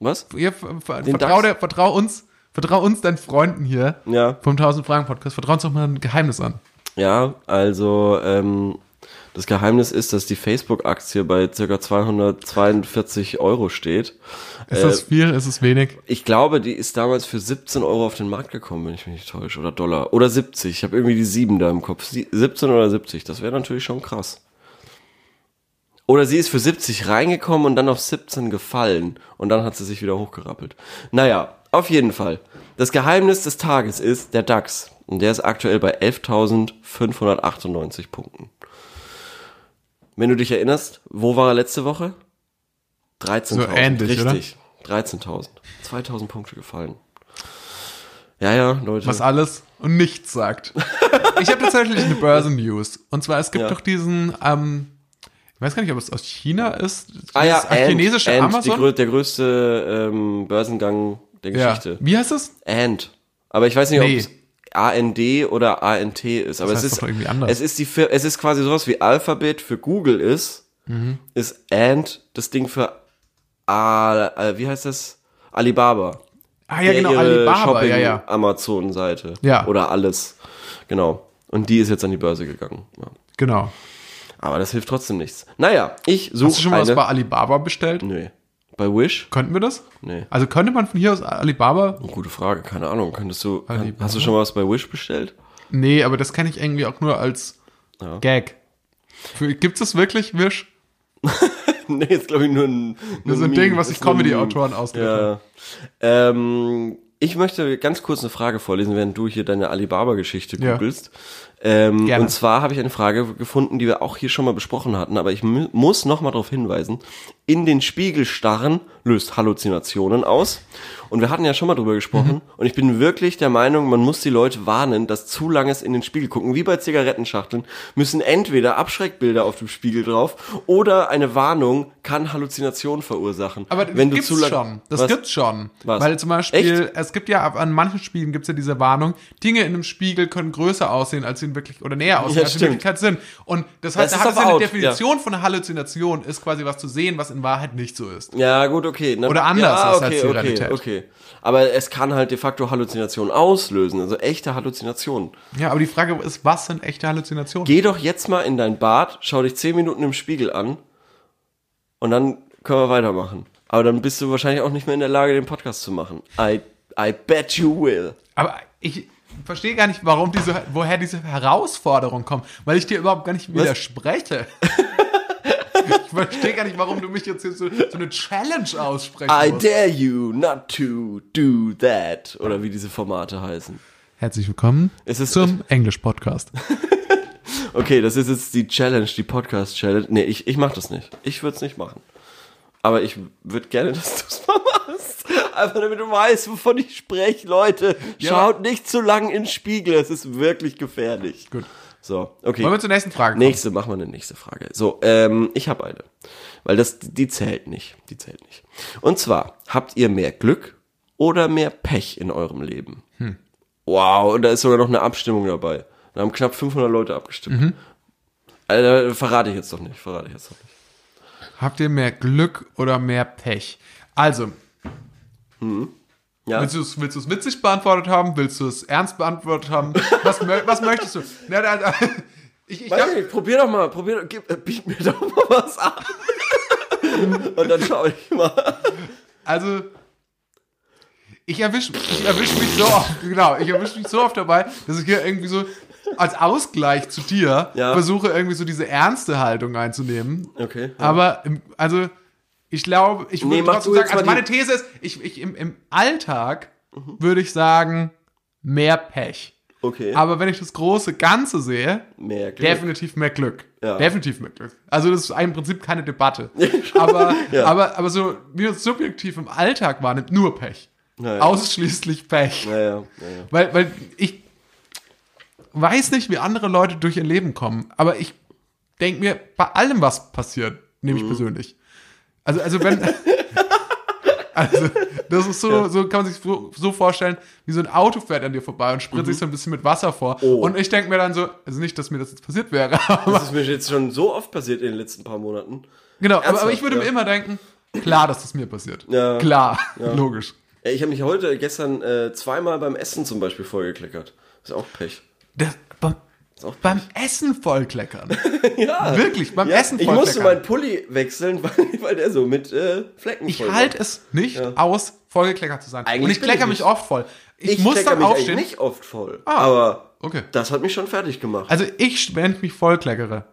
B: Was?
A: Ihr, ver,
B: Den
A: vertrau,
B: DAX?
A: der, vertrau uns, vertrau uns deinen Freunden hier
B: Ja.
A: vom 1000 Fragen Podcast. Vertrau uns doch mal ein Geheimnis an.
B: Ja, also ähm, das Geheimnis ist, dass die Facebook-Aktie bei ca. 242 Euro steht.
A: Ist das viel? Ist es wenig?
B: Ich glaube, die ist damals für 17 Euro auf den Markt gekommen, wenn ich mich nicht täusche. Oder Dollar. Oder 70. Ich habe irgendwie die 7 da im Kopf. Sie- 17 oder 70. Das wäre natürlich schon krass. Oder sie ist für 70 reingekommen und dann auf 17 gefallen. Und dann hat sie sich wieder hochgerappelt. Naja, auf jeden Fall. Das Geheimnis des Tages ist der DAX. Und der ist aktuell bei 11.598 Punkten. Wenn du dich erinnerst, wo war er letzte Woche? 13.000.
A: So ähnlich, oder?
B: Richtig. 13.000. 2.000 Punkte gefallen. Ja, ja, Leute.
A: Was alles und nichts sagt. [LAUGHS] ich habe tatsächlich eine Börsen-News. Und zwar, es gibt
B: Ja.
A: doch diesen, ähm, ich weiß gar nicht, ob es aus China ist.
B: ah ja,
A: dieses chinesische
B: Ant,
A: Amazon.
B: Die, der größte ähm, Börsengang der
A: ja.
B: Geschichte.
A: Wie heißt es?
B: Ant. Aber ich weiß nicht,
A: Nee.
B: ob es AND oder ANT ist. Aber
A: Das
B: es
A: heißt
B: ist
A: doch irgendwie anders.
B: es ist die es ist quasi sowas wie Alphabet für Google ist.
A: Mhm.
B: Ist Ant das Ding für A, äh, wie heißt das? Alibaba.
A: Ah ja, genau, Alibaba, ja, ja.
B: Amazon-Seite.
A: Ja.
B: Oder alles. Genau. Und die ist jetzt an die Börse gegangen. Ja.
A: Genau.
B: Aber das hilft trotzdem nichts. Naja, ich suche
A: Hast du schon mal was bei Alibaba bestellt?
B: nee. Bei Wish?
A: Könnten wir das?
B: Nee.
A: Also könnte man von hier aus Alibaba?
B: Gute Frage, keine Ahnung. Könntest du,
A: Alibaba?
B: hast du schon mal was bei Wish bestellt?
A: Nee, aber das kenne ich irgendwie auch nur als
B: Ja.
A: Gag. Für, gibt's das wirklich, Wish? [LAUGHS]
B: nee, ist glaube ich nur ein,
A: Nur so ein. Ding, was sich
B: ein
A: Comedy-Autoren ausliefern.
B: Ja. Ähm, ich möchte ganz kurz eine Frage vorlesen, während du hier deine Alibaba-Geschichte
A: Ja.
B: googelst. Ähm,
A: Gerne.
B: und zwar habe ich eine Frage gefunden, die wir auch hier schon mal besprochen hatten, aber ich mu muss noch mal darauf hinweisen. In den Spiegel starren löst Halluzinationen aus. Und wir hatten ja schon mal drüber gesprochen.
A: Mhm.
B: Und ich bin wirklich der Meinung, man muss die Leute warnen, dass zu langes in den Spiegel gucken, wie bei Zigarettenschachteln, müssen entweder Abschreckbilder auf dem Spiegel drauf oder eine Warnung kann Halluzinationen verursachen.
A: Aber das
B: Wenn du
A: gibt's
B: zu lang-
A: schon. Das
B: Was?
A: gibt's schon.
B: Was?
A: Weil zum Beispiel,
B: Echt?
A: es gibt ja, an manchen Spiegeln gibt's ja diese Warnung, Dinge in einem Spiegel können größer aussehen, als sie in wirklich, oder näher aussehen,
B: Ja,
A: als sie in. Wirklichkeit sind. Und das heißt,
B: Das
A: da hat es ja eine
B: out,
A: Definition von einer Halluzination, ist quasi was zu sehen, was in Wahrheit nicht so ist.
B: Ja, gut, okay. Na,
A: Oder anders
B: ja,
A: ist
B: okay,
A: als die
B: okay,
A: Realität.
B: Okay, Aber es kann halt de facto Halluzinationen auslösen, also echte Halluzinationen.
A: Ja, aber die Frage ist, was sind echte Halluzinationen?
B: Geh doch jetzt mal in dein Bad, schau dich zehn Minuten im Spiegel an und dann können wir weitermachen. Aber dann bist du wahrscheinlich auch nicht mehr in der Lage, den Podcast zu machen. I, I bet you will.
A: Aber ich verstehe gar nicht, warum diese, woher diese Herausforderung kommt, weil ich dir überhaupt gar nicht widerspreche. [LAUGHS] ich verstehe gar nicht, warum du mich jetzt hier so, so eine Challenge aussprechen
B: I
A: musst.
B: dare you not to do that. Oder wie diese Formate heißen.
A: Herzlich willkommen
B: Es ist-
A: zum Englisch-Podcast. [LAUGHS]
B: Okay, das ist jetzt die Challenge, die Podcast-Challenge. Nee, ich, ich mach das nicht. Ich würde es nicht machen. Aber ich würde gerne, [LAUGHS] dass du es mal machst. Einfach damit du weißt, wovon ich spreche, Leute.
A: Ja,
B: Schaut nicht zu lang in den Spiegel, es ist wirklich gefährlich.
A: Gut.
B: So, okay.
A: Wollen wir zur nächsten Frage kommen?
B: Nächste, machen wir eine nächste Frage. So, ähm, ich habe eine. Weil das, die zählt nicht. Die zählt nicht. Und zwar, habt ihr mehr Glück oder mehr Pech in eurem Leben?
A: Hm.
B: Wow, und da ist sogar noch eine Abstimmung dabei. Da haben knapp 500 Leute abgestimmt.
A: Mhm.
B: Alter, verrate ich jetzt doch nicht, verrate ich jetzt doch nicht.
A: Habt ihr mehr Glück oder mehr Pech? Also,
B: Ja?
A: willst du es willst du's witzig beantwortet haben? Willst du es ernst beantwortet haben? Was, was möchtest du? Na, na, na, ich, ich
B: Weiß
A: glaub,
B: ich nicht, probier doch mal, probier doch, gib, äh, biet mir doch mal was an. [LAUGHS] und dann schau ich mal.
A: Also, ich erwische ich erwisch mich so oft, genau, ich erwische mich so oft dabei, dass ich hier irgendwie so als Ausgleich zu dir
B: Ja.
A: versuche irgendwie so diese ernste Haltung einzunehmen.
B: Okay.
A: Aber im, also ich glaube, ich würde
B: Nee,
A: trotzdem sagen, also meine These ist, ich, ich im, im Alltag würde ich sagen, mehr Pech.
B: Okay.
A: Aber wenn ich das große Ganze sehe,
B: Mehr Glück.
A: definitiv mehr Glück.
B: Ja.
A: Definitiv mehr Glück. Also das ist im Prinzip keine Debatte. [LAUGHS] aber,
B: Ja.
A: aber, aber so, wie es subjektiv im Alltag wahrnimmt, nur Pech.
B: Ja.
A: Ausschließlich Pech.
B: Ja, ja, ja, ja.
A: Weil, weil ich weiß nicht, wie andere Leute durch ihr Leben kommen, aber ich denke mir, bei allem, was passiert, nehme
B: Mhm.
A: ich persönlich. Also, also wenn. [LAUGHS] Also, das ist so, so kann man sich so, vorstellen, wie so ein Auto fährt an dir vorbei und spritzt sich so ein bisschen mit Wasser vor.
B: Mhm. Oh.
A: Und ich denke mir dann so, also nicht, dass mir das jetzt passiert wäre, [LAUGHS] aber
B: Das ist mir jetzt schon so oft passiert in den letzten paar Monaten.
A: genau, aber, aber
B: Ernsthaft,
A: ich würde mir
B: ja.
A: immer denken, klar, dass das mir passiert.
B: Ja.
A: Klar, logisch.
B: Ja, Ich habe mich heute, gestern, äh, zweimal beim Essen zum Beispiel vollgekleckert. Ist auch Pech.
A: Das, beim,
B: Ist auch
A: beim Essen vollkleckern. [LAUGHS]
B: ja.
A: Wirklich, beim
B: Ja,
A: Essen
B: ich
A: vollkleckern.
B: musste meinen Pulli wechseln, [LAUGHS] weil, weil der so mit äh, Flecken
A: Ich halte es nicht aus, vollgekleckert zu sein.
B: Eigentlich
A: und ich klecker
B: ich
A: mich oft voll. Ich,
B: Ich
A: muss dann
B: mich
A: aufstehen.
B: nicht oft voll.
A: Ah,
B: aber
A: okay.
B: das hat mich schon fertig gemacht.
A: Also ich, wenn ich mich vollkleckere,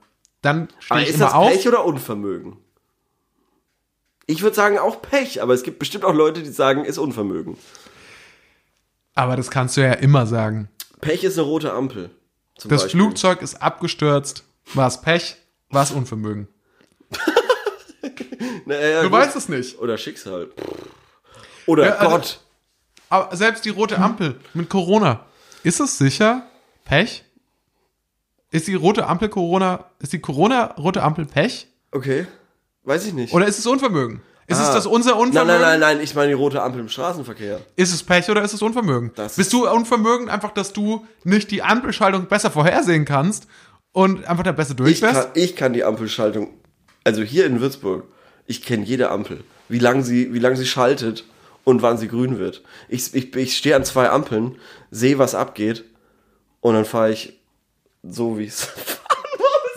A: dann stehe ich
B: ist
A: immer
B: das
A: auf.
B: Pech oder Unvermögen? Ich würde sagen auch Pech, aber es gibt bestimmt auch Leute, die sagen, ist Unvermögen.
A: Aber das kannst du ja immer sagen.
B: Pech ist eine rote Ampel.
A: Das
B: Beispiel.
A: Flugzeug ist abgestürzt. War es Pech? War es Unvermögen? [LAUGHS]
B: Na, ja,
A: Du
B: gut.
A: weißt es nicht.
B: Oder Schicksal. Oder
A: Ja, also-
B: Gott.
A: Aber selbst die rote Ampel mit Corona. Ist es sicher Pech? Ist die rote Ampel Corona, ist die Corona rote Ampel Pech?
B: Okay. Weiß ich nicht.
A: Oder ist es Unvermögen? Ist es
B: Ah.
A: das unser
B: nein,
A: Unvermögen?
B: nein, nein, nein, ich meine die rote Ampel im Straßenverkehr.
A: Ist es Pech oder ist es Unvermögen?
B: Das
A: Bist du Unvermögen einfach, dass du nicht die Ampelschaltung besser vorhersehen kannst und einfach da besser
B: Ich
A: durchfährst?
B: kann, ich kann die Ampelschaltung, also hier in Würzburg, ich kenne jede Ampel. Wie lange sie, wie lang sie schaltet und wann sie grün wird. Ich, ich, ich stehe an zwei Ampeln, sehe, was abgeht und dann fahre ich so, wie es [LAUGHS]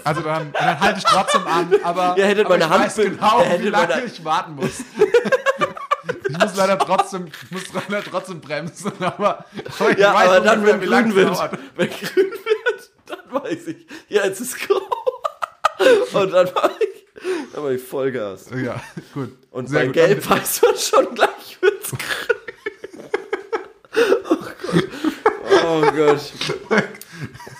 A: Also dann, dann halte ich trotzdem an, aber,
B: Ihr hättet
A: aber
B: meine
A: ich
B: Hand
A: weiß
B: be-
A: genau,
B: ihr hättet
A: wie lange
B: meine-
A: ich warten muss. [LAUGHS] ich muss leider trotzdem, ich muss leider trotzdem bremsen, aber, aber ich
B: Ja,
A: weiß
B: aber dann,
A: ungefähr,
B: wenn
A: wie lange
B: grün
A: es
B: wird,
A: dauert.
B: wenn grün wird, dann weiß ich, jetzt ist grau. Und dann mache ich, dann mach ich Vollgas.
A: Ja, gut.
B: Und bei
A: gut.
B: Gelb weiß man schon gleich wird's grün. [LAUGHS] Oh Gott. Oh Gott. [LAUGHS]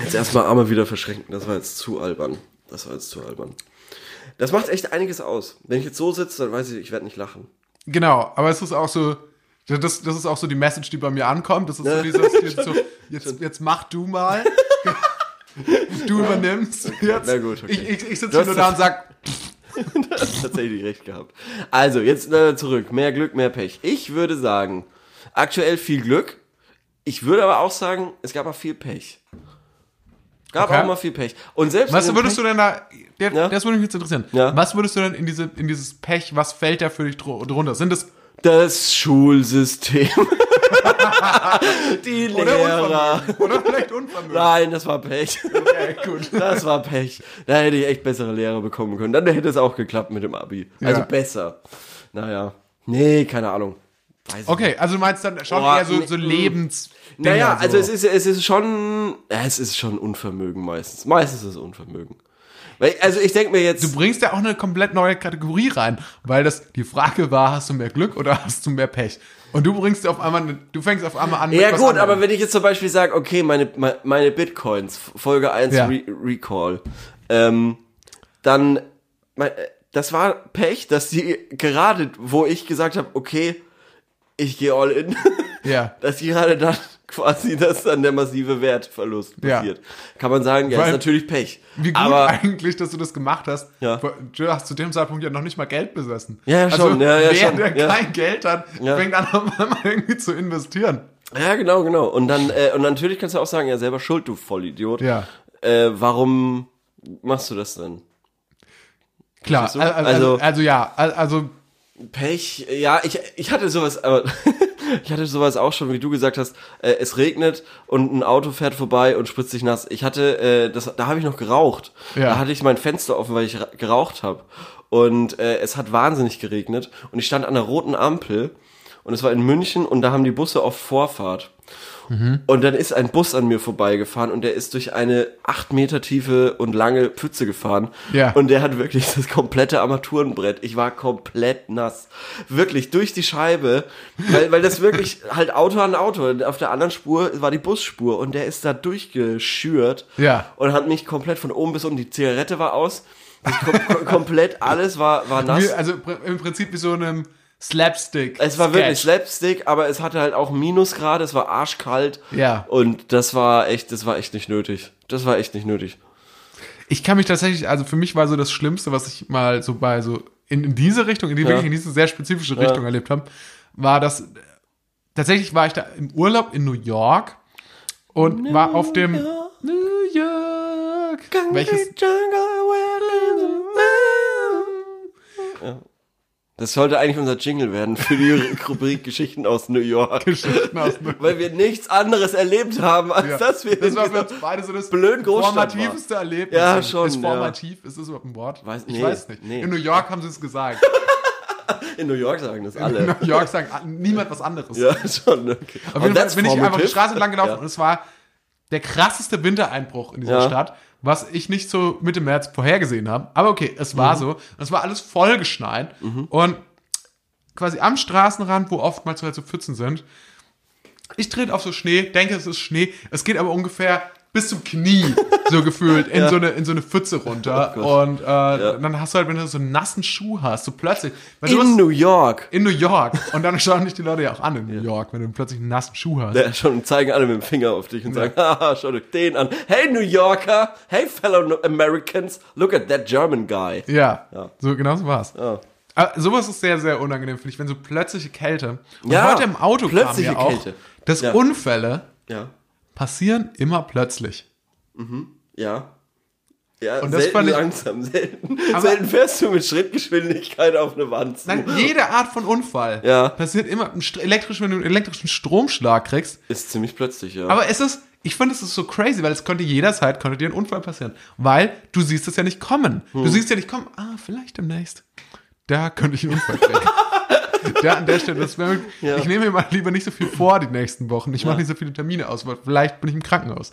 B: Jetzt erstmal Arme wieder verschränken. Das war jetzt zu albern. Das war jetzt zu albern. Das macht echt einiges aus. Wenn ich jetzt so sitze, dann weiß ich, ich werde nicht lachen.
A: Genau, aber es ist auch so, das, das ist auch so die Message, die bei mir ankommt. Das ist so dieses, jetzt, so, [LAUGHS] jetzt, jetzt mach du mal. Du übernimmst jetzt.
B: na gut, okay.
A: Ich, ich, ich
B: Du
A: sitze nur da und sag, [LAUGHS]
B: hast tatsächlich recht gehabt. Also, jetzt äh, zurück. Mehr Glück, mehr Pech. Ich würde sagen, aktuell viel Glück. Ich würde aber auch sagen, es gab auch viel Pech. Gab
A: Okay.
B: auch mal viel Pech. Und selbst
A: was würdest
B: Pech,
A: du denn da, der,
B: Ja.
A: das würde mich jetzt interessieren.
B: Ja.
A: Was würdest du denn in diese, in dieses Pech, was fällt da für dich dr- drunter? Sind es
B: Das Schulsystem. [LAUGHS] Die
A: oder
B: Lehrer.
A: Unvermögen? Oder vielleicht Unvermögen?
B: Nein, das war Pech.
A: Okay, gut.
B: Das war Pech. Da hätte ich echt bessere Lehrer bekommen können. Dann hätte es auch geklappt mit dem Abi. Also
A: Ja.
B: besser. Naja. Nee, keine Ahnung.
A: Okay, also du meinst dann schon
B: Boah,
A: eher so, so
B: mm.
A: Lebens.
B: Naja,
A: so.
B: also es ist, es ist schon, es ist schon Unvermögen meistens. Meistens ist es Unvermögen. Weil, also ich denke mir jetzt,
A: Du bringst ja auch eine komplett neue Kategorie rein, weil das die Frage war, hast du mehr Glück oder hast du mehr Pech? Und du bringst auf einmal, eine- du fängst auf einmal an. mit
B: ja gut, aber wenn ich jetzt zum Beispiel sage, okay, meine, me- meine Bitcoins, Folge 1
A: Ja.
B: Re Recall, ähm, dann, mein, äh, das war Pech, dass die gerade, wo ich gesagt habe, okay, ich gehe all in, [LAUGHS]
A: Ja.
B: dass gerade dann quasi, dass dann der massive Wertverlust
A: Ja.
B: passiert. Kann man sagen, ja,
A: Weil-
B: ist natürlich Pech.
A: Wie gut
B: aber
A: eigentlich, dass du das gemacht hast.
B: Ja.
A: Du hast zu dem Zeitpunkt ja noch nicht mal Geld besessen.
B: Ja, ja, schon.
A: Also,
B: Ja, ja,
A: wer,
B: schon.
A: der
B: Ja.
A: kein Geld hat,
B: Ja.
A: fängt an, [LAUGHS] auf einmal irgendwie zu investieren.
B: Ja, genau, genau. Und dann, äh, und natürlich kannst du auch sagen, ja, selber schuld, du Vollidiot.
A: Ja.
B: Äh, warum machst du das denn?
A: Klar,
B: du?
A: also, also,
B: Also-
A: also ja, al- also
B: Pech, ja, ich, ich hatte sowas, aber [LAUGHS] ich hatte sowas auch schon, wie du gesagt hast, äh, es regnet und ein Auto fährt vorbei und spritzt sich nass. Ich hatte, äh, das, da habe ich noch geraucht.
A: Ja.
B: Da hatte ich mein Fenster offen, weil ich ra- geraucht habe. Und äh, es hat wahnsinnig geregnet und ich stand an der roten Ampel und es war in München und da haben die Busse auf Vorfahrt. Und dann ist ein Bus an mir vorbeigefahren und der ist durch eine acht Meter tiefe und lange Pfütze gefahren.
A: Ja.
B: Und der hat wirklich das komplette Armaturenbrett. Ich war komplett nass. Wirklich durch die Scheibe. Weil, weil das wirklich [LAUGHS] halt Auto an Auto. Und auf der anderen Spur war die Busspur und der ist da durchgeschürt.
A: Ja.
B: Und hat mich komplett von oben bis unten. Die Zigarette war aus. Kom kom komplett alles war, war nass.
A: Also im Prinzip wie so einem Slapstick.
B: Es war wirklich
A: Sketch.
B: Slapstick, aber es hatte halt auch Minusgrade, es war arschkalt.
A: Ja.
B: Und das war echt, das war echt nicht nötig. Das war echt nicht nötig.
A: Ich kann mich tatsächlich, also für mich war so das Schlimmste, was ich mal so bei so in, in diese Richtung, in die wirklich in diese sehr spezifische Richtung erlebt habe, war das tatsächlich war ich da im Urlaub in New York und war auf dem New York. Welches
B: Das sollte eigentlich unser Jingle werden für die [LAUGHS] Rubrik Geschichten aus New York.
A: Geschichten aus New York.
B: Weil wir nichts anderes erlebt haben, als
A: Ja.
B: dass wir
A: das war
B: in
A: für uns beide so das
B: blöden Großstadt
A: formativste Erlebnis.
B: Ja, schon,
A: Ist
B: ja.
A: formativ, ist das überhaupt ein Wort?
B: Weiß-
A: ich
B: nee,
A: weiß nicht.
B: nee.
A: In New York haben sie es gesagt. [LAUGHS]
B: in New York sagen das
A: In
B: alle.
A: New York sagen niemand was anderes.
B: Ja, [LAUGHS] schon. Okay.
A: Auf jeden Fall bin ich einfach die. Straße entlang gelaufen
B: Ja.
A: und es war der krasseste Wintereinbruch in dieser
B: Ja.
A: Stadt, was ich nicht so Mitte März vorhergesehen habe. Aber okay, es war
B: Mhm.
A: so. Und es war alles vollgeschneit. Und quasi am Straßenrand, wo oftmals halt so Pfützen sind, ich trete auf so Schnee, denke, es ist Schnee. Es geht aber ungefähr bis zum Knie, so gefühlt, in, [LAUGHS] so, eine, in so eine Pfütze runter.
B: Oh
A: und äh, dann hast du halt, wenn du so einen nassen Schuh hast, so plötzlich.
B: In
A: hast-
B: New York.
A: in New York. Und dann schauen dich die Leute ja auch an in New York, wenn du plötzlich einen nassen Schuh hast.
B: Ja, schon zeigen alle mit dem Finger auf dich und sagen, [LAUGHS] haha, schau dir den an. Hey New Yorker, hey fellow Americans, look at that German guy.
A: Ja,
B: Ja.
A: so genau so war's.
B: Ja.
A: Aber sowas ist sehr, sehr unangenehm, finde ich, wenn so plötzliche Kälte. Und
B: Ja,
A: heute im Auto
B: plötzliche
A: kam mir auch,
B: Kälte.
A: dass
B: Ja.
A: Unfälle
B: Ja,
A: passieren immer plötzlich.
B: ja. Ja,
A: Und das
B: selten
A: ich-
B: langsam, [LAUGHS] selten. Selten fährst du mit Schrittgeschwindigkeit auf eine Wand. zu.
A: Nein, jede Art von Unfall
B: Ja.
A: passiert immer elektrisch, wenn du einen elektrischen Stromschlag kriegst.
B: Ist ziemlich plötzlich, ja.
A: Aber es ist, ich finde, es ist so crazy, weil es könnte jederzeit, könnte dir ein Unfall passieren. Weil du siehst es ja nicht kommen.
B: Hm.
A: Du siehst ja nicht kommen, ah, vielleicht demnächst. Da könnte ich einen Unfall kriegen. [LAUGHS] da an der Stelle, das wäre,
B: Ja.
A: ich nehme mir mal lieber nicht so viel vor die nächsten Wochen. Ich mache nicht so viele Termine aus, weil vielleicht bin ich im Krankenhaus.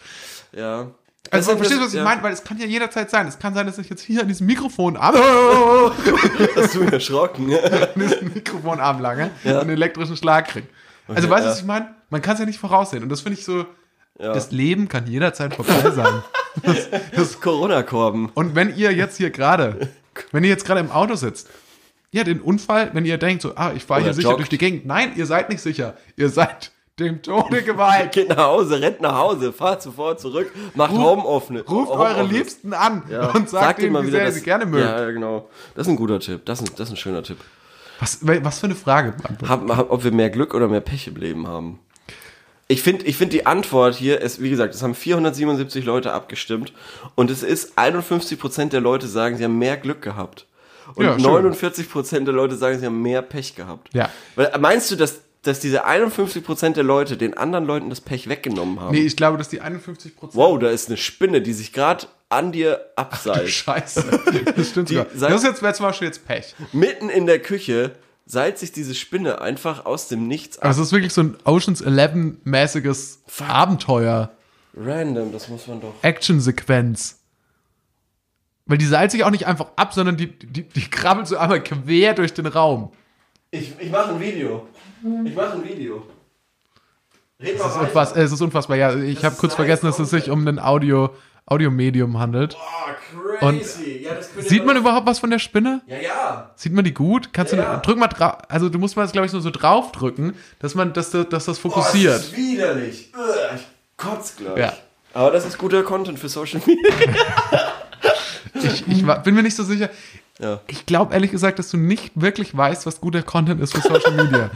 B: ja.
A: Also,
B: Das-
A: verstehst du, was ich
B: ja.
A: meine? Weil es kann ja jederzeit sein. Es kann sein, dass ich jetzt hier an diesem Mikrofonarm, [LAUGHS]
B: Hast du mich erschrocken? [LAUGHS]
A: an diesem Mikrofonarm lange und einen elektrischen Schlag kriege. Also, weißt du,
B: ja.
A: was ich meine? Man kann es ja nicht voraussehen. Und das finde ich so,
B: Ja.
A: das Leben kann jederzeit vorbei sein. [LAUGHS]
B: Das Corona-Korben.
A: Und wenn ihr jetzt hier gerade, wenn ihr jetzt gerade im Auto sitzt, ja, den Unfall, wenn ihr denkt so, ah, ich fahre hier sicher
B: joggt.
A: durch die Gegend. Nein, ihr seid nicht sicher. Ihr seid dem Tode geweiht. [LAUGHS]
B: Geht nach Hause, rennt nach Hause, fahrt sofort zurück, macht Homeoffice.
A: Ruft eure Liebsten an
B: Ja.
A: und sagt, ihnen,
B: mal
A: wie sehr ihr sie gerne mögt.
B: Ja, genau. Das ist ein guter Tipp. Das ist, das ist ein schöner Tipp.
A: Was, was für eine Frage.
B: Hab, hab, ob wir mehr Glück oder mehr Pech im Leben haben. Ich finde, ich find die Antwort hier ist, wie gesagt, es haben 477 Leute abgestimmt und es ist 51% der Leute sagen, sie haben mehr Glück gehabt. Und
A: Ja, schön.
B: 49% der Leute sagen, sie haben mehr Pech gehabt.
A: Ja.
B: Weil, meinst du, dass, dass diese 51% der Leute den anderen Leuten das Pech weggenommen haben?
A: Nee, ich glaube, dass die 51 Prozent.
B: Wow, da ist eine Spinne, die sich gerade an dir abseilt. [LAUGHS]
A: Scheiße. Das stimmt
B: Die
A: sogar.
B: sagt-
A: Das ist jetzt, wäre zum Beispiel jetzt Pech.
B: Mitten in der Küche seilt sich diese Spinne einfach aus dem Nichts ab.
A: Also es ist wirklich so ein Oceans 11-mäßiges Abenteuer.
B: Random, das muss man doch.
A: Action-Sequenz. Weil die seilt sich auch nicht einfach ab, sondern die, die, die krabbelt so einmal quer durch den Raum.
B: Ich, ich mache ein Video. Ich mache ein Video. Red
A: Das ist, unfass, es ist unfassbar. Ja, ich habe kurz vergessen, dass es sich um ein Audio, Audiomedium handelt.
B: Oh, crazy. ja, das könnte
A: Sieht man überhaupt was von der Spinne?
B: Ja, ja.
A: Sieht man die gut? Kannst
B: Ja,
A: du
B: ja.
A: drück mal drauf, also du musst mal das glaube ich nur so draufdrücken, dass man dass, dass das
B: Boah,
A: fokussiert.
B: das ist widerlich. Ugh, ich kotz gleich.
A: Ja.
B: Aber das ist guter Content für Social Media. [LAUGHS]
A: Ich, ich war, bin mir nicht so sicher.
B: Ja.
A: Ich glaube ehrlich gesagt, dass du nicht wirklich weißt, was guter Content ist für Social Media.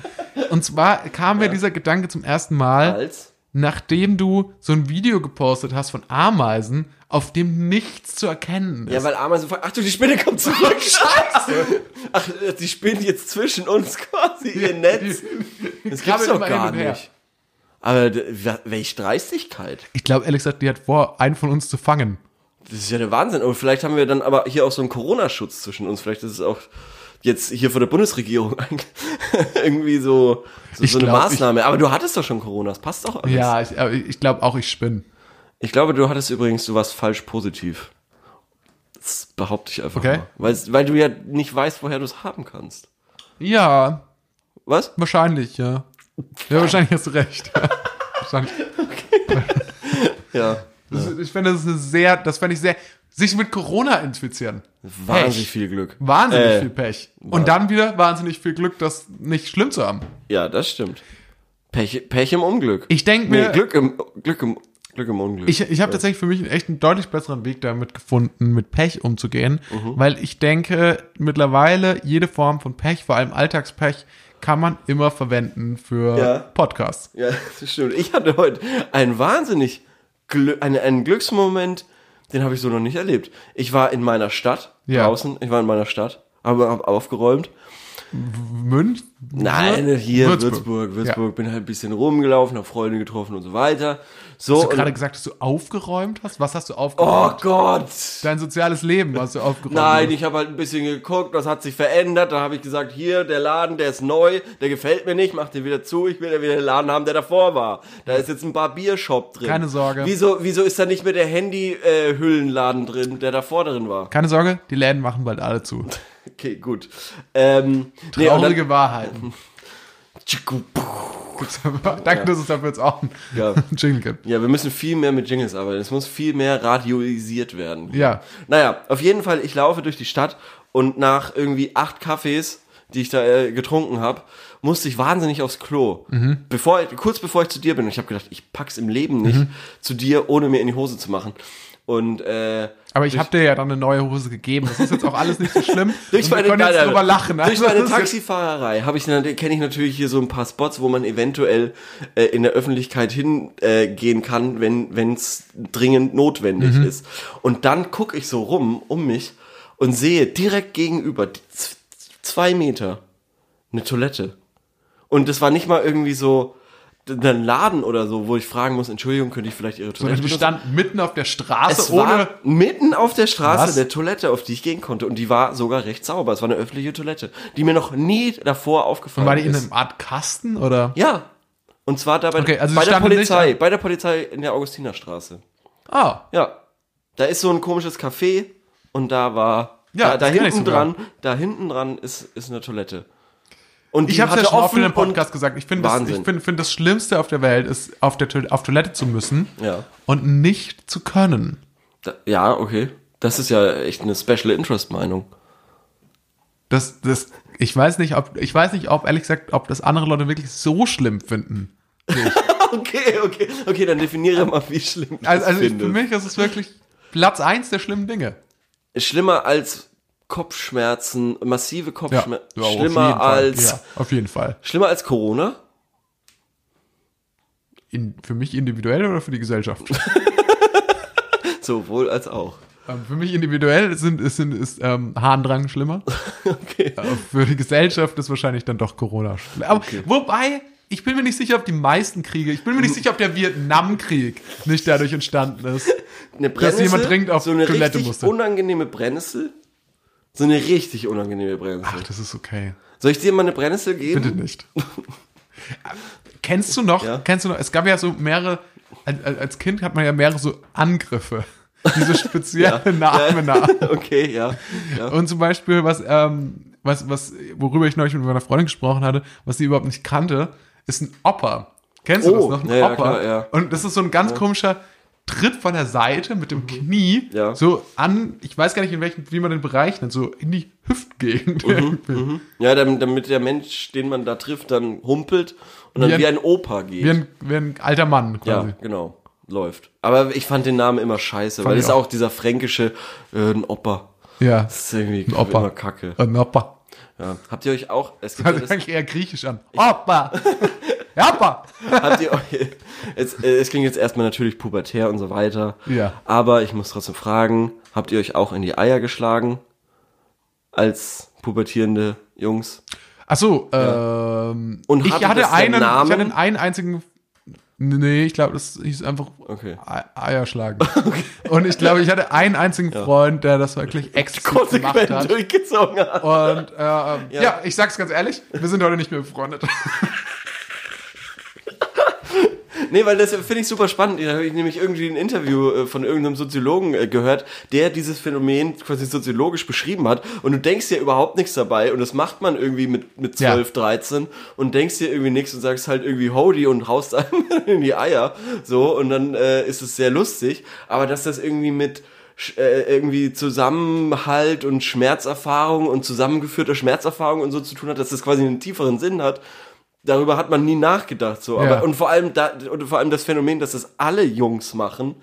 A: Und zwar kam mir dieser Gedanke zum ersten Mal,
B: Als?
A: nachdem du so ein Video gepostet hast von Ameisen, auf dem nichts zu erkennen ist.
B: Ja, weil Ameisen fragen, ach du, die Spinne kommt zurück. [LAUGHS] Scheiße. Ach, die spinnt jetzt zwischen uns quasi ihr Netz. Das gibt's doch gar nicht. Aber welche Dreistigkeit.
A: Ich glaube ehrlich gesagt, die hat vor, einen von uns zu fangen.
B: Das ist ja der Wahnsinn. Und vielleicht haben wir dann aber hier auch so einen Corona-Schutz zwischen uns. Vielleicht ist es auch jetzt hier von der Bundesregierung [LAUGHS] irgendwie so, so,
A: Ich
B: so eine
A: glaub,
B: Maßnahme. Aber du hattest doch schon Corona, das passt doch alles.
A: Ja, ich, ich glaube auch, ich spinne.
B: Ich glaube, du hattest übrigens, du warst falsch positiv. Das behaupte ich einfach
A: Okay.
B: mal. Weil, weil du ja nicht weißt, woher du es haben kannst.
A: Ja,
B: Was?
A: wahrscheinlich, ja. Ja, wahrscheinlich hast du recht. [LAUGHS] wahrscheinlich. [LAUGHS]
B: Ja.
A: Das, ist- Ich finde, das ist eine sehr, das fände ich sehr, sich mit Corona infizieren.
B: Wahnsinnig viel Glück.
A: Wahnsinnig
B: Äh,
A: viel Pech. Und dann wieder wahnsinnig viel Glück, das nicht schlimm zu haben.
B: Ja, das stimmt. Pech, Pech im Unglück.
A: Ich denke
B: nee,
A: mir,
B: Glück im, Glück im, Glück im Unglück.
A: ich, ich habe tatsächlich für mich echt einen deutlich besseren Weg damit gefunden, mit Pech umzugehen,
B: Mhm.
A: weil ich denke, mittlerweile jede Form von Pech, vor allem Alltagspech, kann man immer verwenden für
B: Ja.
A: Podcasts.
B: Ja, [LAUGHS] das stimmt. Ich hatte heute einen wahnsinnig Glü einen, einen Glücksmoment, den habe ich so noch nicht erlebt. Ich war in meiner Stadt,
A: Ja.
B: draußen, ich war in meiner Stadt, habe hab aufgeräumt.
A: Münch?
B: Nein, hier,
A: Würzburg.
B: Würzburg, Würzburg, bin halt ein bisschen rumgelaufen, habe Freunde getroffen und so weiter. So,
A: Hast du gerade gesagt, dass du aufgeräumt hast? Was hast du
B: oh
A: aufgeräumt?
B: Gott!
A: Dein soziales Leben hast du aufgeräumt.
B: Nein, ich habe halt ein bisschen geguckt, was hat sich verändert. Da habe ich gesagt, hier, der Laden, der ist neu, der gefällt mir nicht, mach den wieder zu, ich will ja wieder den Laden haben, der davor war. Da ist jetzt ein Barbiershop drin.
A: Keine Sorge.
B: Wieso, wieso ist da nicht mehr der Handy-Hüllenladen drin, der davor drin war?
A: Keine Sorge, die Läden machen bald alle zu. [LAUGHS]
B: Okay, gut. Ähm, nee, und
A: Traurige Wahrheiten. [LAUGHS] Danke, dass es dafür jetzt auch einen
B: Ja. [LAUGHS]
A: Jingle gibt.
B: ja, wir müssen viel mehr mit Jingles arbeiten. Es muss viel mehr radioisiert werden.
A: Ja.
B: Naja, auf jeden Fall, ich laufe durch die Stadt und nach irgendwie acht Kaffees, die ich da äh, getrunken habe, musste ich wahnsinnig aufs Klo.
A: Mhm.
B: Bevor, kurz bevor ich zu dir bin. Und ich habe gedacht, ich pack's im Leben nicht
A: Mhm.
B: zu dir, ohne mir in die Hose zu machen. Und äh,
A: Aber ich habe dir ja dann eine neue Hose gegeben. Das ist jetzt auch alles nicht so schlimm. [LAUGHS]
B: durch
A: Und wir
B: meine,
A: können jetzt
B: nein,
A: drüber lachen.
B: durch
A: Also,
B: meine Taxifahrerei habe ich kenne ich natürlich hier so ein paar Spots, wo man eventuell äh, in der Öffentlichkeit hingehen äh, kann, wenn wenn es dringend notwendig
A: Mhm.
B: ist. Und dann gucke ich so rum um mich und sehe direkt gegenüber zwei Meter eine Toilette. Und das war nicht mal irgendwie so ein Laden oder so, wo ich fragen muss, Entschuldigung, könnte ich vielleicht Ihre Toilette
A: Die
B: benutzen?
A: stand mitten auf der Straße
B: Es
A: ohne.
B: war mitten auf der Straße
A: Was?
B: der Toilette, auf die ich gehen konnte. Und die war sogar recht sauber. Es war eine öffentliche Toilette, die mir noch nie davor aufgefallen
A: War die in
B: ist.
A: einer Art Kasten oder?
B: ja. Und zwar da bei,
A: Okay, also
B: bei der
A: nicht
B: Polizei. Bei der Polizei in der Augustinerstraße.
A: Ah,
B: Ja. Da ist so ein komisches Café und da war.
A: Ja,
B: da, da hinten dran, da hinten dran ist, ist eine Toilette. Und
A: ich habe ja schon oft in dem Podcast gesagt. Ich finde, das, ich finde, finde das Schlimmste auf der Welt ist, auf der auf Toilette zu müssen
B: Ja.
A: und nicht zu können.
B: Da, ja, okay. Das ist ja echt eine Special Interest Meinung.
A: Das, das, ich weiß nicht, ob, ich weiß nicht, ob ehrlich gesagt, ob das andere Leute wirklich so schlimm finden. [LAUGHS]
B: Okay, okay, okay, dann definiere mal, wie schlimm
A: Also,
B: das
A: also ich, für mich ist es wirklich Platz eins der schlimmen Dinge.
B: Schlimmer als Kopfschmerzen, massive Kopfschmerzen.
A: auf jeden
B: schlimmer
A: Fall.
B: als
A: Ja, auf jeden Fall.
B: schlimmer als Corona.
A: In, für mich individuell oder für die Gesellschaft? [LAUGHS]
B: Sowohl als auch.
A: ähm, für mich individuell sind, ist, sind, ist ähm, Harndrang schlimmer. [LAUGHS]
B: Okay.
A: Äh, für die Gesellschaft ist wahrscheinlich dann doch Corona schlimmer. Aber wobei, ich bin mir nicht sicher, ob die meisten Kriege, ich bin mir nicht sicher, ob der Vietnamkrieg nicht dadurch entstanden ist. Dass jemand dringend auf
B: so eine
A: Toilette
B: richtig
A: musste.
B: unangenehme Brennnessel. So eine richtig unangenehme Brennnessel.
A: Ach, das ist okay.
B: Soll ich dir mal eine Brennnessel geben?
A: Bitte nicht. kennst du noch,
B: Ja.
A: kennst du noch, es gab ja so mehrere, als, Kind hat man ja mehrere so Angriffe. Diese [LAUGHS] speziellen Namen nach. [LAUGHS]
B: Okay, ja. ja.
A: Und zum Beispiel, was, ähm, was, was, worüber ich neulich mit meiner Freundin gesprochen hatte, was sie überhaupt nicht kannte, ist ein Opper. Kennst du
B: Oh,
A: das noch? Ein
B: ja, ja,
A: Opper.
B: klar, ja.
A: Und das ist so ein ganz komischer Tritt von der Seite mit dem Knie,
B: Mhm. Ja.
A: so an, ich weiß gar nicht, in welchem, wie man den berechnet, so in die Hüftgegend.
B: Mhm,
A: irgendwie.
B: Ja, damit, damit der Mensch, den man da trifft, dann humpelt und dann
A: Wie
B: wie
A: ein-
B: ein, Opa geht.
A: Wie ein, wie ein alter Mann quasi.
B: ja, genau. Läuft. Aber ich fand den Namen immer scheiße, weil
A: ich
B: es ist
A: auch.
B: auch dieser fränkische, äh, ein Opa.
A: Ja.
B: Das ist irgendwie
A: Ein Opa.
B: immer kacke.
A: Ein Opper.
B: Ja. Habt ihr euch auch, es gibt
A: Das
B: ja
A: hört
B: das,
A: eigentlich eher griechisch an. Oppa! [LAUGHS] Oppa!
B: habt ihr euch, es, äh, es klingt jetzt erstmal natürlich pubertär und so weiter.
A: Ja.
B: Aber ich muss trotzdem fragen, habt ihr euch auch in die Eier geschlagen? Als pubertierende Jungs?
A: Ach so, ähm,
B: Und
A: ich
B: hatte
A: einen,
B: Namen?
A: ich hatte einen einzigen Nee, ich glaube, das hieß einfach
B: Okay.
A: Ei- Eier schlagen. [LAUGHS] Und ich glaube, ich hatte einen einzigen Freund, der das wirklich [LAUGHS] exzessiv gemacht
B: Konsequent
A: hat.
B: durchgezogen hat.
A: Und äh, ja. ich sag's ganz ehrlich, wir sind heute nicht mehr befreundet. [LAUGHS]
B: Nee, weil das finde ich super spannend. Da habe ich nämlich irgendwie ein Interview äh, von irgendeinem Soziologen äh, gehört, der dieses Phänomen quasi soziologisch beschrieben hat. Und du denkst dir überhaupt nichts dabei. Und das macht man irgendwie mit, mit
A: Ja.
B: 12, 13 und denkst dir irgendwie nichts und sagst halt irgendwie Hody und haust [LAUGHS] einem in die Eier. So, und dann äh, ist es sehr lustig. Aber dass das irgendwie mit äh, irgendwie Zusammenhalt und Schmerzerfahrung und zusammengeführter Schmerzerfahrung und so zu tun hat, dass das quasi einen tieferen Sinn hat. Darüber hat man nie nachgedacht, so.
A: Ja.
B: Aber, und vor allem da, und vor allem das Phänomen, dass das alle Jungs machen,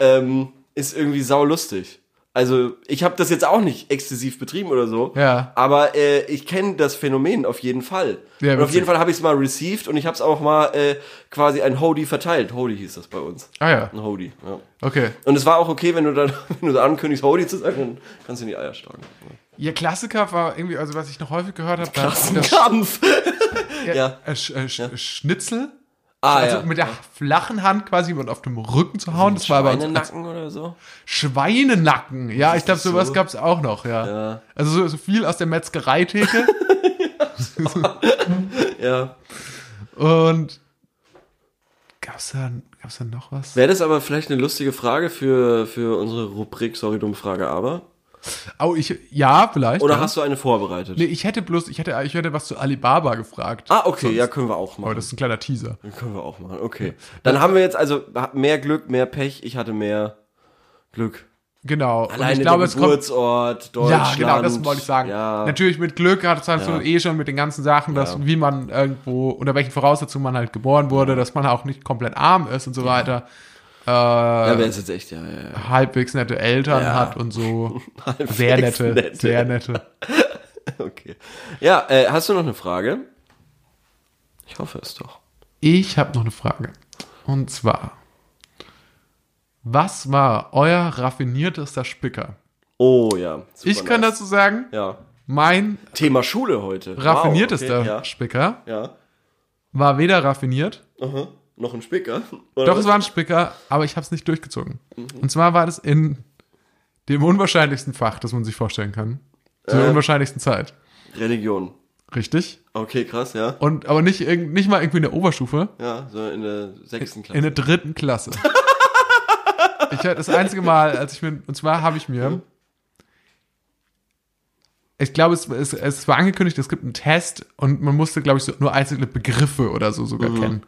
B: ähm, ist irgendwie saulustig. Also, ich habe das jetzt auch nicht exzessiv betrieben oder so.
A: Ja.
B: Aber äh, ich kenne das Phänomen auf jeden Fall.
A: Ja,
B: und auf jeden Fall habe ich es mal received und ich habe es auch mal äh, quasi ein Hody verteilt. Hody hieß das bei uns.
A: Ah ja,
B: Ein Hody, ja.
A: okay.
B: Und es war auch okay, wenn du dann, [LAUGHS] wenn du so ankündigst, Hody zu sagen, dann kannst du in die Eier schlagen.
A: Ihr Klassiker war irgendwie, also was ich noch häufig gehört habe, da- das
B: Kampf. [LAUGHS]
A: ja.
B: ja.
A: Äh, Sch, äh, Sch, Schnitzel.
B: Ah,
A: also
B: ja.
A: mit der flachen Hand quasi und auf dem Rücken zu hauen. Das war aber
B: Schweinenacken oder so.
A: Schweinenacken. Ja, ich glaube, sowas
B: so?
A: gab's auch noch, ja.
B: Ja.
A: Also so, so viel aus der Metzgereitheke. [LAUGHS]
B: Ja.
A: und gab's da, gab's da noch was?
B: Wäre das aber vielleicht eine lustige Frage für, für unsere Rubrik Sorry, dumme Frage, aber?
A: Oh, ich, ja, vielleicht.
B: Oder
A: ja.
B: hast du eine vorbereitet?
A: Nee, ich hätte bloß, ich hätte, ich hätte was zu Alibaba gefragt.
B: Ah, okay,
A: Sonst-
B: ja, können wir auch
A: Aber
B: machen.
A: das ist ein kleiner Teaser.
B: können wir auch machen, okay. Dann haben wir jetzt also mehr Glück, mehr Pech. Ich hatte mehr Glück.
A: Genau. und
B: Alleine
A: ich glaube,
B: der
A: es kommt.
B: Geburtsort,
A: Ja,
B: Deutschland.
A: genau, das wollte ich sagen.
B: Ja,
A: Natürlich mit Glück hat es halt so
B: Ja.
A: eh schon mit den ganzen Sachen, dass
B: Ja.
A: wie man irgendwo, unter welchen Voraussetzungen man halt geboren wurde, dass man auch nicht komplett arm ist und so weiter. Äh,
B: ja wäre es jetzt echt, ja, ja, ja.
A: halbwegs nette Eltern
B: Ja.
A: hat und so. [LAUGHS] Sehr nette,
B: nette.
A: sehr nette. [LAUGHS]
B: Okay. Ja, äh, hast du noch eine Frage? Ich hoffe es doch.
A: Ich habe noch eine Frage. Und zwar, was war euer raffiniertester Spicker?
B: Oh ja.
A: ich kann
B: nice.
A: dazu sagen,
B: Ja.
A: mein
B: Thema Schule heute.
A: raffiniertester
B: Wow, okay,
A: Spicker
B: ja. ja.
A: war weder raffiniert,
B: Aha. Noch ein Spicker? Oder
A: doch
B: was?
A: es war ein Spicker, aber ich habe es nicht durchgezogen.
B: Mhm.
A: Und zwar war das in dem unwahrscheinlichsten Fach, das man sich vorstellen kann. Zur
B: Äh.
A: unwahrscheinlichsten Zeit.
B: Religion.
A: Richtig?
B: Okay, krass, ja.
A: Und aber nicht, nicht mal irgendwie in der Oberstufe,
B: Ja, so in der sechsten Klasse.
A: in der dritten Klasse. [LAUGHS] ich hatte das einzige Mal, als ich mir, und zwar habe ich mir, ich glaube, es, es, es war angekündigt, es gibt einen Test und man musste, glaube ich, so nur einzelne Begriffe oder so sogar kennen.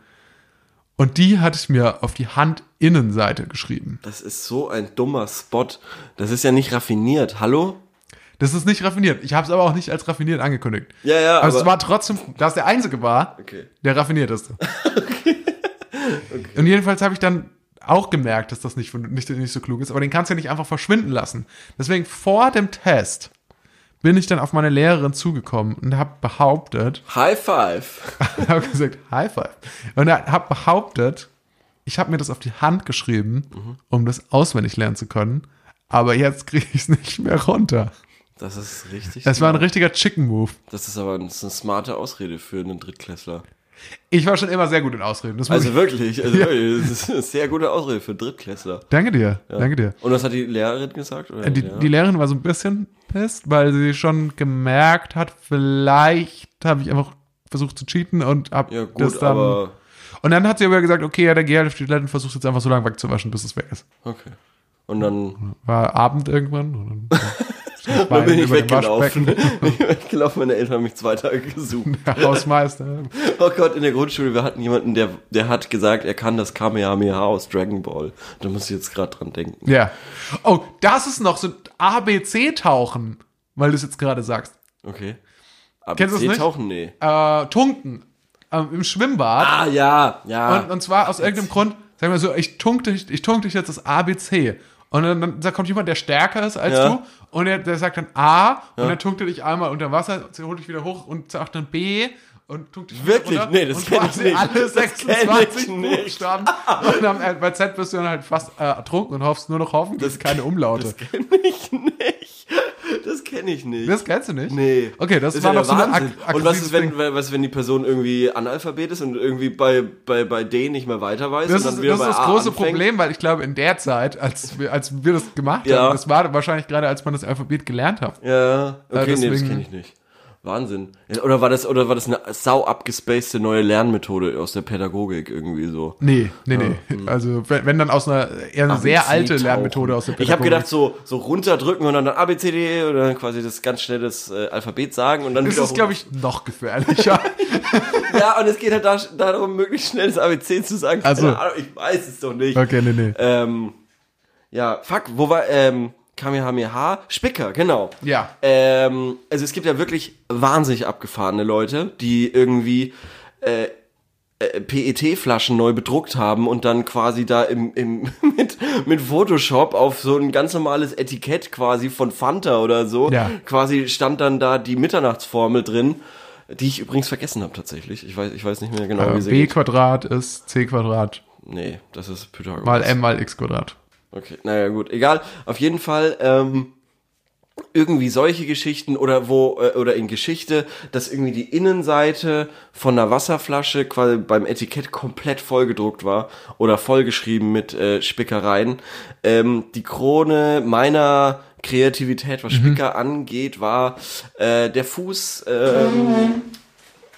A: Und die hatte ich mir auf die Handinnenseite geschrieben.
B: Das ist so ein dummer Spot. Das ist ja nicht raffiniert. Hallo?
A: Das ist nicht raffiniert. Ich habe es aber auch nicht als raffiniert angekündigt.
B: Ja, ja,
A: aber, es
B: aber-
A: war trotzdem, da es der einzige war,
B: Okay.
A: der raffinierteste. [LAUGHS] Und jedenfalls habe ich dann auch gemerkt, dass das nicht, nicht, nicht so klug ist, aber den kannst du ja nicht einfach verschwinden lassen. Deswegen vor dem Test bin ich dann auf meine Lehrerin zugekommen und habe behauptet, [LAUGHS]
B: High five.
A: habe gesagt, High Five. Und habe behauptet, ich habe mir das auf die Hand geschrieben, um das auswendig lernen zu können, aber jetzt kriege ich es nicht mehr runter.
B: Das ist richtig.
A: Das war ein
B: smart.
A: richtiger Chicken Move.
B: Das ist aber das ist eine smarte Ausrede für einen Drittklässler.
A: Ich war schon immer sehr gut in Ausreden.
B: Also
A: ich,
B: wirklich, also [LAUGHS] wirklich, das ist eine sehr gute Ausrede für Drittklässler.
A: danke dir, danke dir.
B: Und was hat die Lehrerin gesagt? Oder?
A: Äh, Die,
B: ja.
A: die Lehrerin war so ein bisschen pisst, weil sie schon gemerkt hat, vielleicht habe ich einfach versucht zu cheaten und hab
B: ja gut,
A: das dann.
B: aber
A: und dann hat sie aber gesagt, okay, ja, der GL-Student versucht jetzt einfach so lange wegzuwaschen, bis es weg ist.
B: okay. Und dann,
A: War Abend irgendwann. Und dann, [LAUGHS]
B: dann bin ich weggelaufen. [LAUGHS] Ich bin weggelaufen, meine Eltern haben mich zwei Tage gesucht. [LAUGHS]
A: Der Hausmeister.
B: Oh Gott, in der Grundschule, wir hatten jemanden, der, der hat gesagt, er kann das Kamehameha aus Dragon Ball. Da muss ich jetzt gerade dran denken.
A: Ja. Oh, das ist noch so ABC-Tauchen, weil du es jetzt gerade sagst.
B: Okay.
A: Kennst du das nicht?
B: tauchen? Nee.
A: Äh, Tunken. Ähm, Im Schwimmbad.
B: Ah, ja, ja.
A: Und, und zwar aus irgendeinem Grund, sag mal so, ich tunk dich, ich tunk dich jetzt das ABC. Und dann, dann da kommt jemand, der stärker ist als
B: Ja.
A: du, und der, der sagt dann A, und dann tunkt er dich einmal unter Wasser, holt dich wieder hoch und sagt dann B, und tunkt dich wieder
B: Wirklich?
A: runter.
B: Nee, das
A: und
B: kenn ich nicht.
A: alle
B: Das kenn
A: 26
B: ich nicht.
A: Buchstaben. Und dann, bei Z bist du dann halt fast äh, ertrunken und hoffst nur noch hoffentlich keine Umlaute.
B: Das kenne ich nicht. Das kenne ich nicht.
A: Das kennst du nicht?
B: Nee.
A: Okay, das,
B: ist
A: war
B: ja
A: noch so ein
B: Wahnsinn.
A: ak
B: Und was ist, wenn, was, wenn die Person irgendwie Analphabet ist und irgendwie bei, bei, bei D nicht mehr weiter weiß
A: Das ist, das, ist das große? Problem, weil ich glaube, in der Zeit, als wir, als wir das gemacht
B: Ja.
A: haben, das war wahrscheinlich gerade, als man das Alphabet gelernt hat.
B: Ja, okay,
A: Äh,
B: nee, das
A: deswegen-
B: kenne ich nicht. Wahnsinn. Ja, Oder war das, oder war das eine sau abgespacede neue Lernmethode aus der Pädagogik irgendwie so?
A: Nee, nee, nee. Also, wenn, wenn dann aus einer eher eine sehr alte Lernmethode aus der
B: Ich habe
A: Pädagogik.
B: gedacht, so, so runterdrücken und dann A, B, C, D oder dann quasi das ganz schnelles äh, Alphabet sagen und dann
A: das ist, glaube ich, noch gefährlicher. [LAUGHS] [LAUGHS]
B: Ja, und es geht halt da, darum, möglichst schnell das ABC zu sagen.
A: Also.
B: Ahnung, ich weiß es doch nicht.
A: okay, nee, nee.
B: Ähm, ja, fuck, wo war, ähm, Kamehameha? Spicker, genau.
A: Ja.
B: Ähm, also es gibt ja wirklich wahnsinnig abgefahrene Leute, die irgendwie äh, äh, PET-Flaschen neu bedruckt haben und dann quasi da im, im [LAUGHS] mit, mit Photoshop auf so ein ganz normales Etikett quasi von Fanta oder so,
A: Ja.
B: quasi stand dann da die Mitternachtsformel drin, die ich übrigens vergessen habe tatsächlich. Ich weiß, ich weiß nicht mehr genau, wie
A: Äh,
B: sie
A: B
B: geht.
A: Quadrat ist C Quadrat
B: Nee, das ist Pythagoras.
A: mal M mal X Quadrat.
B: Okay, naja, gut, egal. Auf jeden Fall, ähm, irgendwie solche Geschichten oder wo, äh, oder in Geschichte, dass irgendwie die Innenseite von einer Wasserflasche quasi beim Etikett komplett vollgedruckt war oder vollgeschrieben mit äh, Spickereien. Ähm, die Krone meiner Kreativität, was Spicker angeht, war äh, der Fuß, ähm,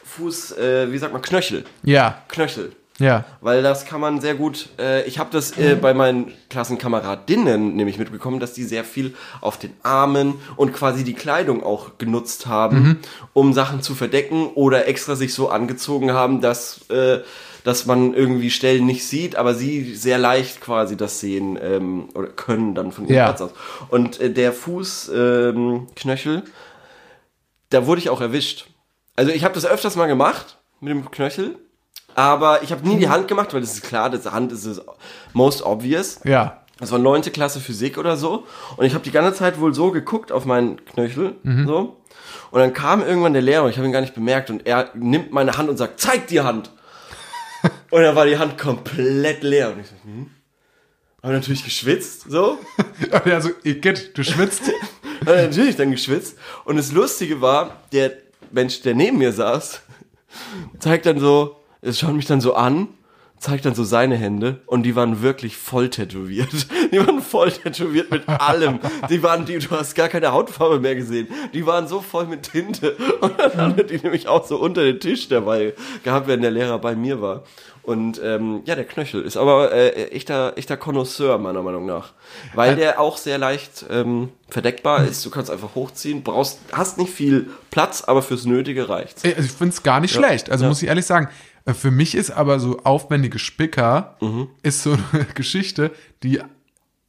B: Fuß, äh, wie sagt man, Knöchel.
A: Ja,
B: Knöchel.
A: Ja.
B: Weil das kann man sehr gut, äh, ich habe das äh, bei meinen Klassenkameradinnen nämlich mitbekommen, dass die sehr viel auf den Armen und quasi die Kleidung auch genutzt haben, um Sachen zu verdecken oder extra sich so angezogen haben, dass, äh, dass man irgendwie Stellen nicht sieht, aber sie sehr leicht quasi das sehen ähm, oder können dann von ihrem
A: Ja.
B: Platz aus. Und äh, der Fußknöchel, ähm, Knöchel, da wurde ich auch erwischt. Also ich habe das öfters mal gemacht mit dem Knöchel, aber ich habe nie die Hand gemacht, weil das ist klar, das Hand ist es most obvious.
A: Ja.
B: Das war neunte Klasse Physik oder so. Und ich habe die ganze Zeit wohl so geguckt auf meinen Knöchel. So. Und dann kam irgendwann der Lehrer, ich habe ihn gar nicht bemerkt, und er nimmt meine Hand und sagt, zeig die Hand. [LAUGHS] und dann war die Hand komplett leer. Und ich so, hm. Habe natürlich geschwitzt, so. [LAUGHS]
A: Also, Igitt, du schwitzt. [LAUGHS]
B: Hat natürlich dann geschwitzt. Und das Lustige war, der Mensch, der neben mir saß, zeigt dann so, es schaut mich dann so an, zeigt dann so seine Hände und die waren wirklich voll tätowiert. [LAUGHS] Die waren voll tätowiert mit allem. Die waren, die, du hast gar keine Hautfarbe mehr gesehen. Die waren so voll mit Tinte. [LAUGHS] Und dann hat er die nämlich auch so unter den Tisch dabei gehabt, wenn der Lehrer bei mir war. Und ähm, ja, der Knöchel ist aber äh, echter, echter Connoisseur, meiner Meinung nach. Weil der auch sehr leicht ähm, verdeckbar ist. Du kannst einfach hochziehen, brauchst, hast nicht viel Platz, aber fürs Nötige reicht's.
A: Also ich finde es gar nicht schlecht. Also muss ich ehrlich sagen, äh, für mich ist aber so aufwendige Spicker
B: Mhm.
A: ist so eine [LAUGHS] Geschichte, die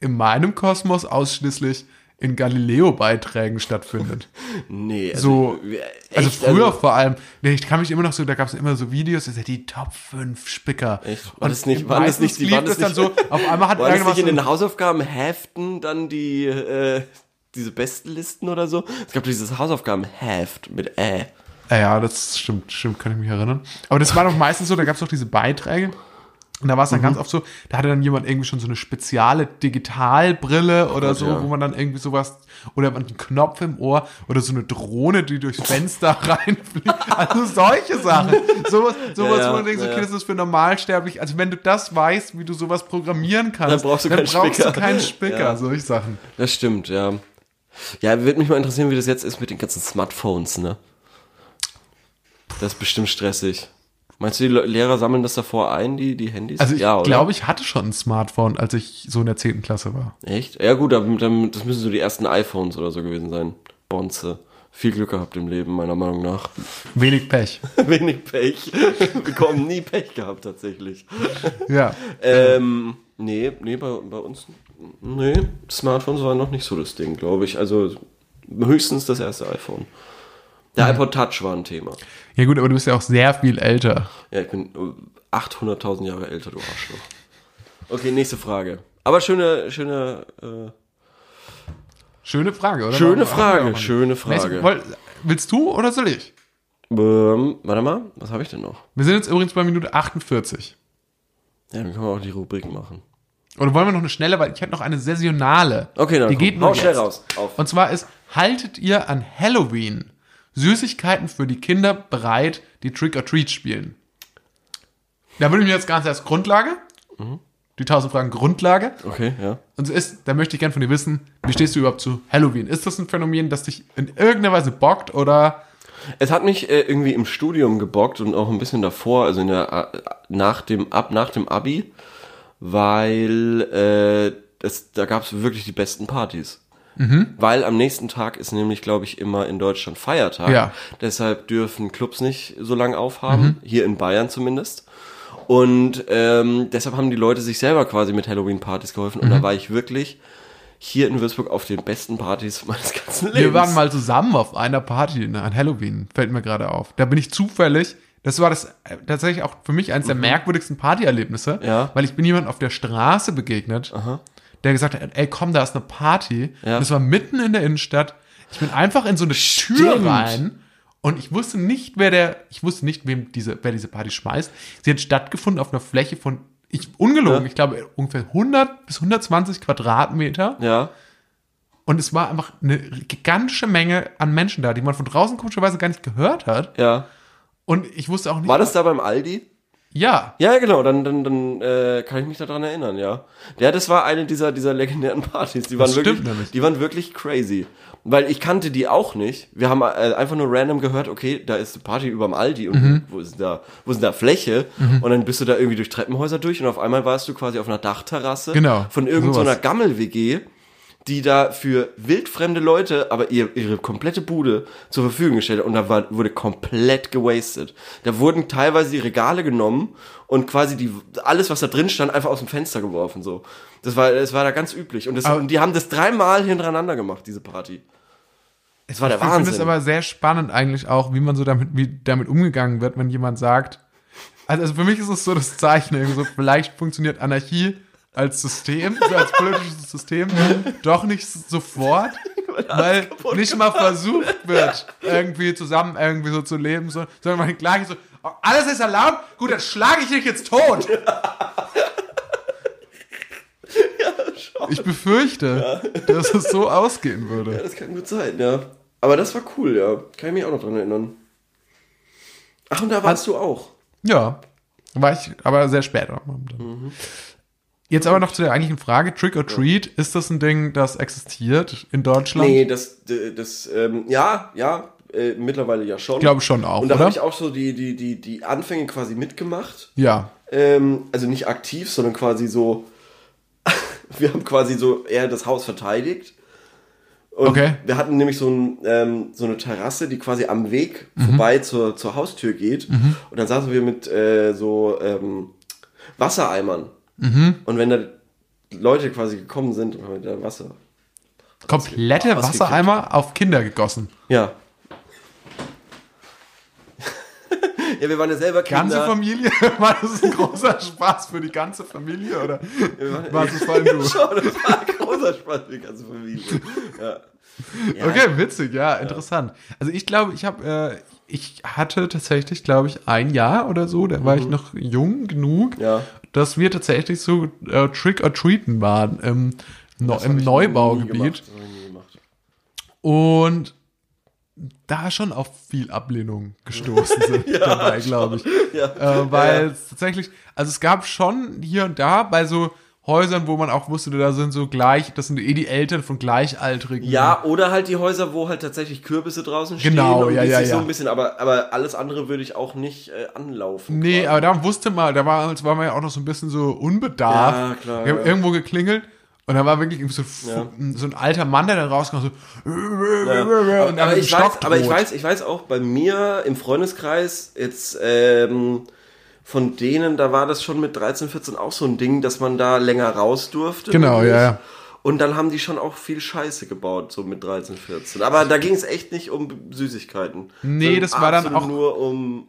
A: in meinem Kosmos ausschließlich in Galileo-Beiträgen stattfindet. [LAUGHS]
B: Nee,
A: So,
B: echt,
A: also früher vor allem, nee, ich kann mich immer noch so, da gab es immer so Videos, das sind die Top 5 Spicker.
B: Echt? War das nicht- waren das nicht die- waren das
A: das dann so,
B: nicht-
A: auf einmal hat [LAUGHS]
B: War das
A: irgendwas
B: nicht in
A: so-
B: den Hausaufgabenheften dann die, äh, diese Bestenlisten oder so? Es gab dieses Hausaufgabenheft mit Ä.
A: Ja, ja, das stimmt, stimmt, kann ich mich erinnern. Aber das war doch meistens so, da gab es doch diese Beiträge. Und da war es dann
B: Mhm.
A: ganz oft so, da hatte dann jemand irgendwie schon so eine spezielle Digitalbrille oder
B: Gott,
A: so,
B: ja.
A: wo man dann irgendwie sowas, oder einen Knopf im Ohr oder so eine Drohne, die durchs Fenster [LAUGHS] reinfliegt. Also solche Sachen. Sowas, sowas
B: Ja, ja,
A: wo man denkt, okay, das ist für normalsterblich. Also wenn du das weißt, wie du sowas programmieren kannst,
B: Dann brauchst du keinen
A: brauchst
B: Spicker.
A: du keinen Spicker,
B: Ja.
A: solche Sachen.
B: Das stimmt, ja. Ja, würde mich mal interessieren, wie das jetzt ist mit den ganzen Smartphones, ne? Das ist bestimmt stressig. Meinst du, die Le- Lehrer sammeln das davor ein, die, die Handys?
A: Also ich
B: ja,
A: glaube, ich hatte schon ein Smartphone, als ich so in der 10. Klasse war.
B: Echt? Ja gut, dann, dann, das müssen so die ersten iPhones oder so gewesen sein. Bonze. Viel Glück gehabt im Leben, meiner Meinung nach.
A: Wenig Pech. [LAUGHS]
B: Wenig Pech. Bekommen nie Pech gehabt, tatsächlich.
A: Ja.
B: Ähm, nee, nee, bei, bei uns, nee, Smartphones waren noch nicht so das Ding, glaube ich. Also höchstens das erste iPhone. Der iPod Touch war ein Thema.
A: Ja gut, aber du bist ja auch sehr viel älter.
B: Ja, ich bin äh, 800.000 Jahre älter, du Arschloch. Okay, nächste Frage. Aber schöne, schöne, äh,
A: Schöne Frage, oder?
B: Schöne Frage, schöne Frage.
A: Willst du oder soll ich?
B: ähm, warte mal, was habe ich denn noch?
A: Wir sind jetzt übrigens bei Minute 48.
B: Ja, dann können wir auch die Rubrik machen.
A: Oder wollen wir noch eine schnelle, weil ich hätte noch eine saisonale.
B: Okay, dann
A: Die
B: komm,
A: geht nur
B: hau schnell raus. Auf.
A: Und zwar ist, haltet ihr an Halloween Süßigkeiten für die Kinder bereit, die Trick-or-Treat spielen? Da würde ich mir jetzt ganz erst Grundlage,
B: Mhm.
A: die 1000 Fragen Grundlage.
B: Okay, ja.
A: Und so ist, da möchte ich gerne von dir wissen, wie stehst du überhaupt zu Halloween? Ist das ein Phänomen, das dich in irgendeiner Weise bockt oder
B: Es hat mich äh, irgendwie im Studium gebockt und auch ein bisschen davor, also in der, äh, nach dem, ab, nach dem Abi, weil äh, das, da gab es wirklich die besten Partys.
A: Mhm.
B: Weil am nächsten Tag ist nämlich, glaube ich, immer in Deutschland Feiertag.
A: Ja. Mhm.
B: Deshalb dürfen Clubs nicht so lange aufhaben, hier in Bayern zumindest. Und ähm, deshalb haben die Leute sich selber quasi mit Halloween-Partys geholfen. Und
A: Mhm.
B: da war ich wirklich hier in Würzburg auf den besten Partys [LAUGHS] meines ganzen Lebens.
A: Wir waren mal zusammen auf einer Party ne, an Halloween, fällt mir gerade auf. Da bin ich zufällig, das war das äh, tatsächlich auch für mich eines der merkwürdigsten Partyerlebnisse,
B: Mhm. Ja.
A: weil ich bin jemand auf der Straße begegnet, der gesagt hat, ey komm, da ist eine Party.
B: Ja.
A: Und das war mitten in der Innenstadt. Ich bin einfach in so eine Tür
B: Stimmt.
A: rein und ich wusste nicht, wer der, ich wusste nicht, wem diese, wer diese Party schmeißt. Sie hat stattgefunden auf einer Fläche von, ich, ungelogen,
B: Ja.
A: ich glaube ungefähr 100 bis 120 Quadratmeter.
B: Ja.
A: Und es war einfach eine gigantische Menge an Menschen da, die man von draußen komischerweise gar nicht gehört hat.
B: Ja.
A: Und ich wusste auch nicht.
B: War das da beim Aldi?
A: Ja.
B: Ja, genau, dann, dann, dann äh, kann ich mich daran erinnern, ja. Ja, das war eine dieser, dieser legendären [LAUGHS] Partys. Die waren
A: Das
B: wirklich, die waren wirklich crazy. Weil ich kannte die auch nicht. Wir haben äh, einfach nur random gehört, okay, da ist eine Party überm Aldi und
A: Mhm.
B: wo ist da, wo ist denn da Fläche? Und dann bist du da irgendwie durch Treppenhäuser durch und auf einmal warst du quasi auf einer Dachterrasse
A: Genau,
B: von irgendeiner so Gammel-WG, die da für wildfremde Leute aber ihr, ihre komplette Bude zur Verfügung gestellt hat und da war, wurde komplett gewastet. Da wurden teilweise die Regale genommen und quasi die, alles, was da drin stand, einfach aus dem Fenster geworfen, so. Das war, das war da ganz üblich. Und, das,
A: Aber-
B: und die haben das dreimal hintereinander gemacht, diese Party. Das war der
A: Ich finde es
B: Wahnsinn.
A: aber sehr spannend eigentlich auch, wie man so damit, wie damit umgegangen wird, wenn jemand sagt, also, also für mich ist es so das Zeichen, irgendwie so, vielleicht funktioniert Anarchie als System, so als politisches System, doch nicht sofort, weil nicht mal versucht wird, irgendwie zusammen irgendwie so zu leben, so, sondern man gleich so, oh, alles ist erlaubt, gut, dann schlage ich dich jetzt tot. Ich befürchte, dass es so ausgehen würde.
B: Ja, das kann gut sein, ja. Aber das war cool, ja. Kann ich mich auch noch dran erinnern. Ach, und da warst du auch.
A: Ja, war ich aber sehr spät. am Abend dann. Jetzt aber noch zu der eigentlichen Frage, Trick or Treat, ist das ein Ding, das existiert in Deutschland?
B: Nee, das, das, ähm, ja, ja, äh, mittlerweile ja schon.
A: Ich glaube schon auch,
B: Und da habe ich auch so die, die, die, die Anfänge quasi mitgemacht.
A: Ja,
B: Ähm, also nicht aktiv, sondern quasi so, [LAUGHS] wir haben quasi so eher das Haus verteidigt. Und
A: Okay.
B: wir hatten nämlich so, ein, ähm, so eine Terrasse, die quasi am Weg
A: Mhm.
B: vorbei zur, zur Haustür geht. Und dann saßen wir mit äh, so ähm, Wassereimern.
A: Mhm.
B: Und wenn da Leute quasi gekommen sind, haben wir da Wasser.
A: komplette
B: Ausgekippt.
A: Wassereimer auf Kinder gegossen.
B: Ja. [LAUGHS] ja, wir waren ja selber Kinder.
A: Ganze Familie? [LAUGHS] War das ein großer Spaß für die ganze Familie oder
B: waren-
A: war es vor allem du? [LAUGHS]
B: Schon, das war ein großer Spaß für die ganze Familie. Ja. Ja,
A: Okay, witzig, ja, interessant. Also ich glaube, ich habe, äh, ich hatte tatsächlich, glaube ich, ein Jahr oder so, da war ich noch jung genug,
B: Mhm. Ja.
A: Dass wir tatsächlich so äh, Trick or Treaten waren im, no, im Neubaugebiet. Und da schon auf viel Ablehnung gestoßen [LAUGHS] sind dabei, glaube ich.
B: Ja.
A: Äh, weil
B: Ja.
A: es tatsächlich, also es gab schon hier und da bei so Häusern, wo man auch wusste, da sind so gleich, das sind eh die Eltern von Gleichaltrigen.
B: Ja, oder halt die Häuser, wo halt tatsächlich Kürbisse draußen stehen.
A: Genau,
B: und
A: ja, ja,
B: sich so
A: ja.
B: ein bisschen, aber, aber alles andere würde ich auch nicht äh, anlaufen.
A: Nee,
B: quasi.
A: aber da wusste man, da war, da war man ja auch noch so ein bisschen so unbedarft.
B: Ja, klar,
A: Wir haben
B: ja.
A: irgendwo geklingelt und da war wirklich so,
B: Ja.
A: so ein alter Mann, der dann rauskam, so,
B: Ja.
A: und
B: Aber,
A: dann
B: aber,
A: mit dem
B: ich weiß, aber ich weiß, ich weiß auch bei mir im Freundeskreis jetzt ähm, von denen, da war das schon mit 13, 14 auch so ein Ding, dass man da länger raus durfte.
A: Genau, ja, ja.
B: Und dann haben die schon auch viel Scheiße gebaut, so mit 13, 14. Aber da ging es echt nicht um Süßigkeiten.
A: Nee, das war dann auch-
B: nur um,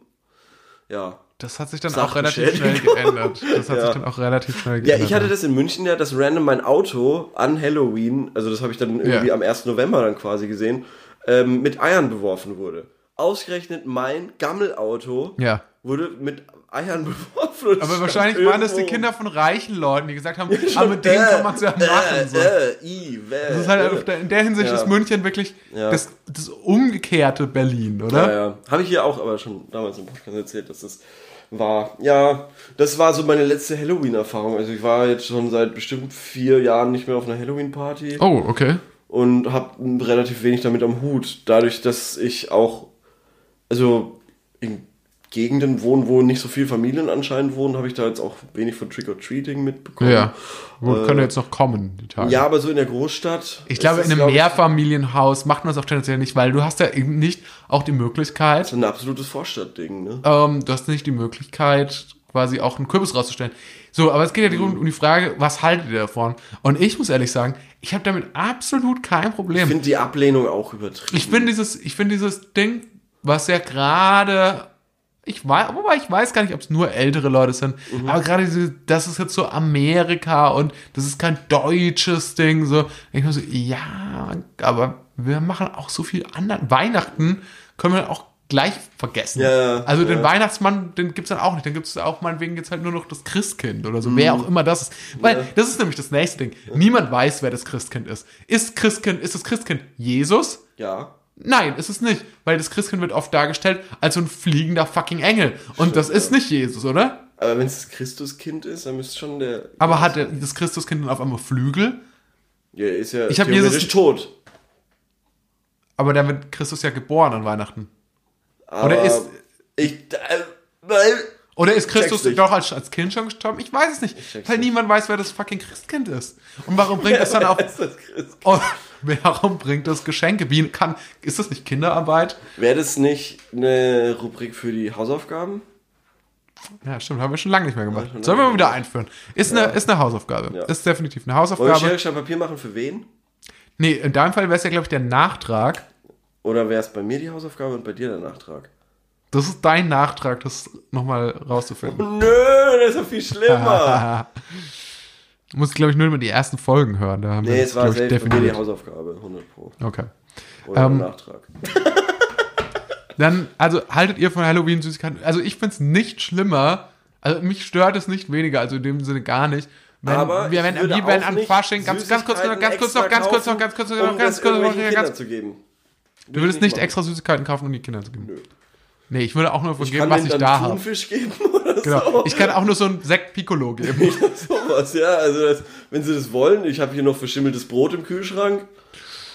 B: ja.
A: Das hat sich dann auch relativ schnell geändert. Das hat [LAUGHS]
B: Ja.
A: sich dann auch relativ schnell
B: Ja,
A: geändert.
B: ich hatte das in München ja, dass random mein Auto an Halloween, also das habe ich dann irgendwie
A: Ja.
B: am 1. November dann quasi gesehen, ähm, mit Eiern beworfen wurde. Ausgerechnet mein Gammelauto
A: Ja.
B: wurde mit Eiern [LAUGHS] beworfen.
A: Aber wahrscheinlich waren das die. Kinder von reichen Leuten, die gesagt haben, aber mit denen
B: Äh,
A: kann man es ja machen. So.
B: Äh, äh, i,
A: Das ist halt
B: äh.
A: der- in der Hinsicht
B: Ja.
A: ist München wirklich
B: Ja.
A: das, das umgekehrte Berlin, oder?
B: Ja, ja. Habe ich hier auch aber schon damals im Podcast erzählt, dass das war. Ja, das war so meine letzte Halloween-Erfahrung. Also ich war jetzt schon seit bestimmt vier Jahren nicht mehr auf einer Halloween-Party
A: Oh, okay.
B: und habe relativ wenig damit am Hut. Dadurch, dass ich auch, also in Gegenden wohne, wo nicht so viele Familien anscheinend wohnen, habe ich da jetzt auch wenig von Trick-or-Treating mitbekommen.
A: Ja. Gut, können jetzt noch kommen, die Tage.
B: Ja, aber so in der Großstadt.
A: Ich glaube,
B: ist
A: in einem
B: glaub
A: Mehrfamilienhaus macht man es auch tendenziell nicht, weil du hast ja eben nicht auch die Möglichkeit,
B: so ein absolutes Vorstadtding, ne?
A: ähm, du hast nicht die Möglichkeit, quasi auch einen Kürbis rauszustellen. So, aber es geht ja um, um die Frage, was haltet ihr davon? Und ich muss ehrlich sagen, ich habe damit absolut kein Problem.
B: Ich finde die Ablehnung auch übertrieben.
A: Ich finde dieses, ich finde dieses Ding, was ja gerade, ich weiß, wobei ich weiß gar nicht, ob es nur ältere Leute sind,
B: Mhm.
A: aber gerade diese, das ist jetzt so Amerika und das ist kein deutsches Ding, so, ich mir so, ja, aber wir machen auch so viel anderen. Weihnachten können wir auch gleich vergessen.
B: Ja, ja,
A: also den
B: ja.
A: Weihnachtsmann, den gibt's dann auch nicht. Dann gibt's auch meinetwegen jetzt halt nur noch das Christkind oder so, wer auch immer das ist. Weil das ist nämlich das nächste Ding. Niemand weiß, wer das Christkind ist. Ist Christkind, ist das Christkind Jesus?
B: Ja.
A: Nein, ist es nicht, weil das Christkind wird oft dargestellt als so ein fliegender fucking Engel. Und das ist nicht Jesus, oder?
B: Aber wenn es das Christuskind ist, dann müsste schon der.
A: Aber hat der- das Christuskind dann auf einmal Flügel?
B: Ja, ist ja
A: Ich
B: theoretisch
A: Jesus-
B: tot.
A: Aber dann wird Christus ja geboren an Weihnachten.
B: Aber
A: Oder ist,
B: Ich. Äh, weil.
A: oder ist Christus doch als, als Kind schon gestorben? Ich weiß es nicht. Weil
B: nicht.
A: niemand weiß, wer das fucking Christkind ist. Und warum bringt das dann auf.
B: Ist das Christ?
A: Oh, warum bringt das Geschenke? Wie kann. Ist das nicht Kinderarbeit?
B: Wäre das nicht eine Rubrik für die Hausaufgaben?
A: Ja, stimmt, haben wir schon lange nicht mehr gemacht. Sollen wir mal wieder einführen? Ist, eine, ist eine Hausaufgabe.
B: Ja.
A: Ist definitiv eine
B: Wollen wir
A: Hausaufgabe.
B: Schere, Stein, Papier machen für wen?
A: Nee, in deinem Fall wäre es ja, glaube ich, der Nachtrag.
B: Oder wäre es bei mir die Hausaufgabe und bei dir der Nachtrag?
A: Das ist dein Nachtrag, das nochmal rauszufinden.
B: Nö, das ist ja viel [LAUGHS] schlimmer.
A: Du musst, glaube ich, nur immer die ersten Folgen hören. Da haben
B: nee,
A: wir
B: es war selbst mir die
A: definiert.
B: Hausaufgabe, 100 Pro.
A: Okay.
B: Oder
A: Ähm,
B: Nachtrag. [LAUGHS]
A: Dann, also haltet ihr von Halloween Süßigkeiten? Also ich finde es nicht schlimmer. Also mich stört es nicht weniger, also in dem Sinne gar nicht. Wenn,
B: Aber
A: wir,
B: ich
A: wenn,
B: würde
A: wie wenn
B: auch
A: an
B: nicht
A: Fasching, ganz, ganz kurz,
B: Süßigkeiten
A: ganz kurz noch,
B: extra
A: ganz kurz noch,
B: kaufen,
A: ganz kurz noch,
B: um
A: ganz
B: das
A: kurz noch,
B: irgendwelchen
A: ganz
B: Kindern zu geben.
A: Du würdest nicht
B: machen.
A: extra Süßigkeiten kaufen, um die Kinder zu geben?
B: Nö.
A: Nee, ich würde auch nur von
B: Ich
A: geben, was ich da habe.
B: Thunfisch geben [LAUGHS] oder
A: Genau.
B: so.
A: Ich kann auch nur so ein Sekt Piccolo geben. [LAUGHS]
B: Sowas, ja. Also, das, wenn sie das wollen, ich habe hier noch verschimmeltes Brot im Kühlschrank.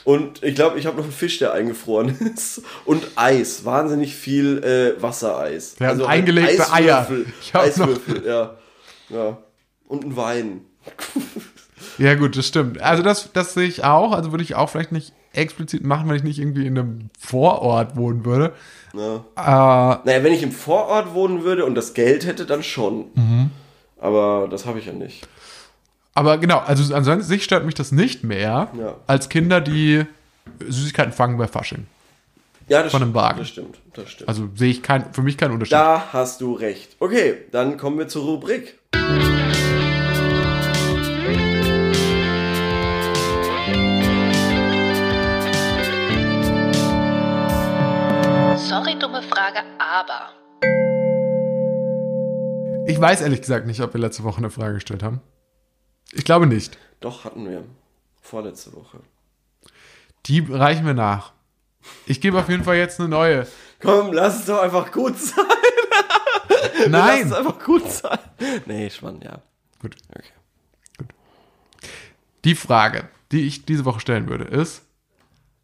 B: Und ich glaube, ich habe noch einen Fisch, der eingefroren [LAUGHS] ist. Und Eis. Wahnsinnig viel äh, Wassereis.
A: Ja,
B: halt
A: eingelegte Eier. Ich
B: Eiswürfel, ja. ja. Und ein Wein.
A: Ja, gut, das stimmt. Also das, das sehe ich auch. Also würde ich auch vielleicht nicht explizit machen, wenn ich nicht irgendwie in einem Vorort wohnen würde.
B: Ja.
A: Äh,
B: Naja, wenn ich im Vorort wohnen würde und das Geld hätte, dann schon.
A: Mhm.
B: Aber das habe ich ja nicht.
A: aber genau, also ansonsten sich stört mich das nicht mehr
B: Ja.
A: als Kinder, die Süßigkeiten fangen bei Fasching.
B: Ja, das
A: Von einem
B: stimmt.
A: Wagen.
B: Das stimmt. Das stimmt.
A: Also sehe ich kein, für mich keinen Unterschied.
B: Da hast du recht. Okay, dann kommen wir zur Rubrik.
C: Dumme Frage, aber.
A: Ich weiß ehrlich gesagt nicht, ob wir letzte Woche eine Frage gestellt haben. Ich glaube nicht.
B: Doch, hatten wir. Vorletzte Woche.
A: Die reichen wir nach. Ich gebe auf jeden Fall jetzt eine neue.
B: Komm, lass es doch einfach gut sein. [LAUGHS] Lass es
A: Nein!
B: einfach gut sein. Nee, Schwann, ja.
A: Gut.
B: Okay.
A: Die Frage, die ich diese Woche stellen würde, ist,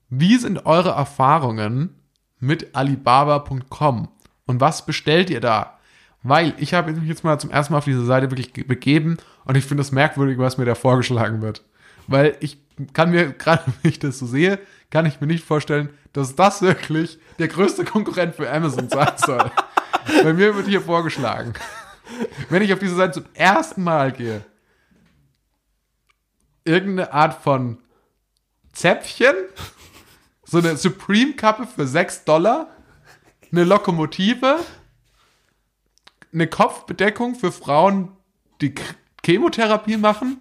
A: wie sind eure Erfahrungen mit Alibaba.com und was bestellt ihr da? Weil ich habe mich jetzt mal zum ersten Mal auf diese Seite wirklich ge- begeben und ich finde es merkwürdig, was mir da vorgeschlagen wird. Weil ich kann mir, [LAUGHS] gerade wenn ich das so sehe, kann ich mir nicht vorstellen, dass das wirklich der größte Konkurrent für Amazon sein [LAUGHS] soll. Bei mir wird hier vorgeschlagen. Wenn ich auf diese Seite zum ersten Mal gehe, irgendeine Art von Zäpfchen, so eine Supreme-Kappe für 6 Dollar, eine Lokomotive, eine Kopfbedeckung für Frauen, die Chemotherapie machen,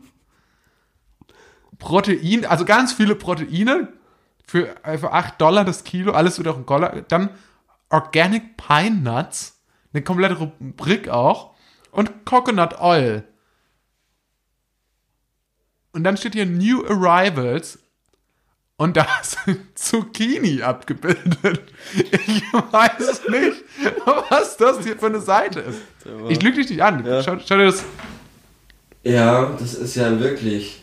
A: Protein, also ganz viele Proteine für, äh, für 8 Dollar das Kilo, alles wieder ein Dollar, dann Organic Pine Nuts, eine komplette Rubrik auch, und Coconut Oil. Und dann steht hier New Arrivals und da [LAUGHS] sind Zucchini abgebildet. Ich weiß nicht, was das hier für eine Seite ist. Ich lüge dich nicht an. Schau, schau dir das.
B: Ja, das ist ja wirklich.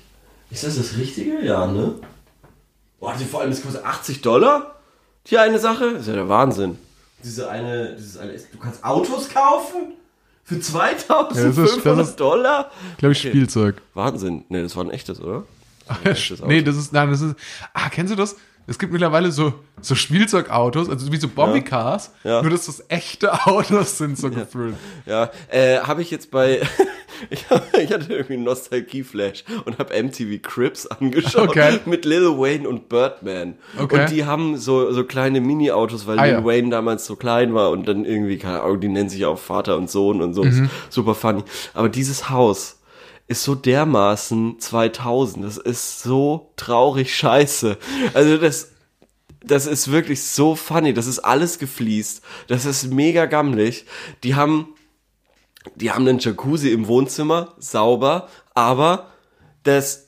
B: Ist das das Richtige? Ja, ne? Boah, die, vor allem, das kostet 80 Dollar? Die eine Sache? Das ist ja der Wahnsinn. Diese eine, dieses eine, du kannst Autos kaufen? Für 2500
A: Ja, das ist- das ist-
B: Dollar?
A: Glaube ich, Spielzeug.
B: Wahnsinn. Ne, das war ein echtes, oder? Echtes [LAUGHS]
A: nee, das ist, nein, das ist, ah, kennst du das? Es gibt mittlerweile so, so Spielzeugautos, also wie so Bobbycars,
B: Ja.
A: nur dass das echte Autos sind, so gefühlt.
B: Ja, äh, habe ich jetzt bei. [LAUGHS] ich, hab- ich hatte irgendwie einen Nostalgie-Flash und habe MTV Crips angeschaut
A: Okay.
B: mit Lil Wayne und Birdman.
A: Okay.
B: Und die haben so, so kleine Mini-Autos, weil
A: Ah,
B: Lil
A: ja.
B: Wayne damals so klein war und dann irgendwie, keine Ahnung, die nennen sich auch Vater und Sohn und so.
A: Mhm.
B: Ist super funny. Aber dieses Haus ist so dermaßen 2000. Das ist so traurig scheiße. Also das, das ist wirklich so funny. Das ist alles gefliest. Das ist mega gammelig. Die haben, die haben einen Jacuzzi im Wohnzimmer, sauber, aber das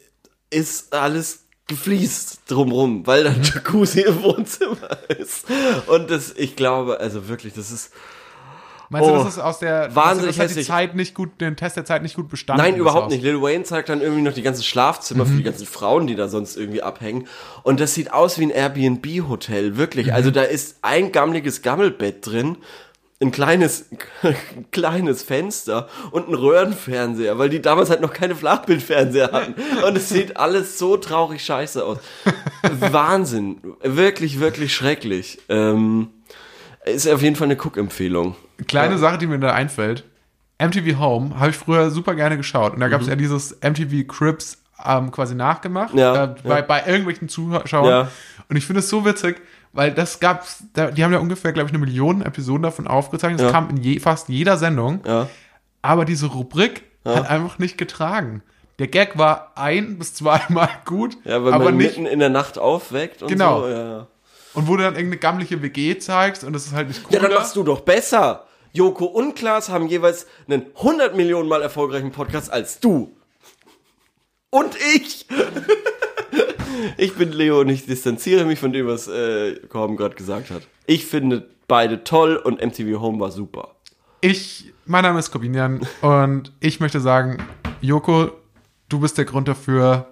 B: ist alles gefliest drumrum, weil da ein Jacuzzi im Wohnzimmer ist. Und das, ich glaube, also wirklich, das ist,
A: Meinst du,
B: Oh,
A: das ist aus der,
B: wahnsinnig
A: das hat die. Zeit nicht gut, den Test der Zeit nicht gut bestanden?
B: Nein, überhaupt nicht. Lil Wayne zeigt dann irgendwie noch die ganzen Schlafzimmer
A: Mhm.
B: für die ganzen Frauen, die da sonst irgendwie abhängen. Und das sieht aus wie ein Airbnb-Hotel, wirklich.
A: Mhm.
B: Also da ist ein gammeliges Gammelbett drin, ein kleines, ein [LAUGHS] kleines Fenster und ein Röhrenfernseher, weil die damals halt noch keine Flachbildfernseher hatten. [LAUGHS] Und es sieht alles so traurig scheiße aus. [LAUGHS] Wahnsinn. Wirklich, wirklich schrecklich. Ähm, ist auf jeden Fall eine Cook-Empfehlung.
A: Kleine Sache, die mir da einfällt. MTV Home habe ich früher super gerne geschaut. Und da gab es ja dieses MTV Crips ähm, quasi nachgemacht.
B: Mhm. Ja,
A: äh, bei,
B: ja.
A: bei irgendwelchen Zuschauern.
B: Ja.
A: Und ich finde es so witzig, weil das gab's, da, die haben ja ungefähr, glaube ich, eine Million Episoden davon aufgezeichnet. Das
B: Ja.
A: kam in je, fast jeder Sendung.
B: Ja.
A: Aber diese Rubrik hat einfach nicht getragen. Der Gag war ein bis zweimal [LAUGHS] gut,
B: Ja, weil
A: aber
B: man
A: nicht.
B: mitten in der Nacht aufweckt und
A: Genau.
B: so. Ja, ja.
A: Und wo du dann irgendeine gammliche WG zeigst und das ist halt nicht cool.
B: Ja, dann machst du doch besser. Joko und Klaas haben jeweils einen 100 Millionen Mal erfolgreichen Podcast als du. Und ich. [LAUGHS] ich bin Leo und ich distanziere mich von dem, was äh, Korben gerade gesagt hat. Ich finde beide toll und MTV Home war super.
A: Ich, mein Name ist Corbinian [LAUGHS] und ich möchte sagen, Joko, du bist der Grund dafür,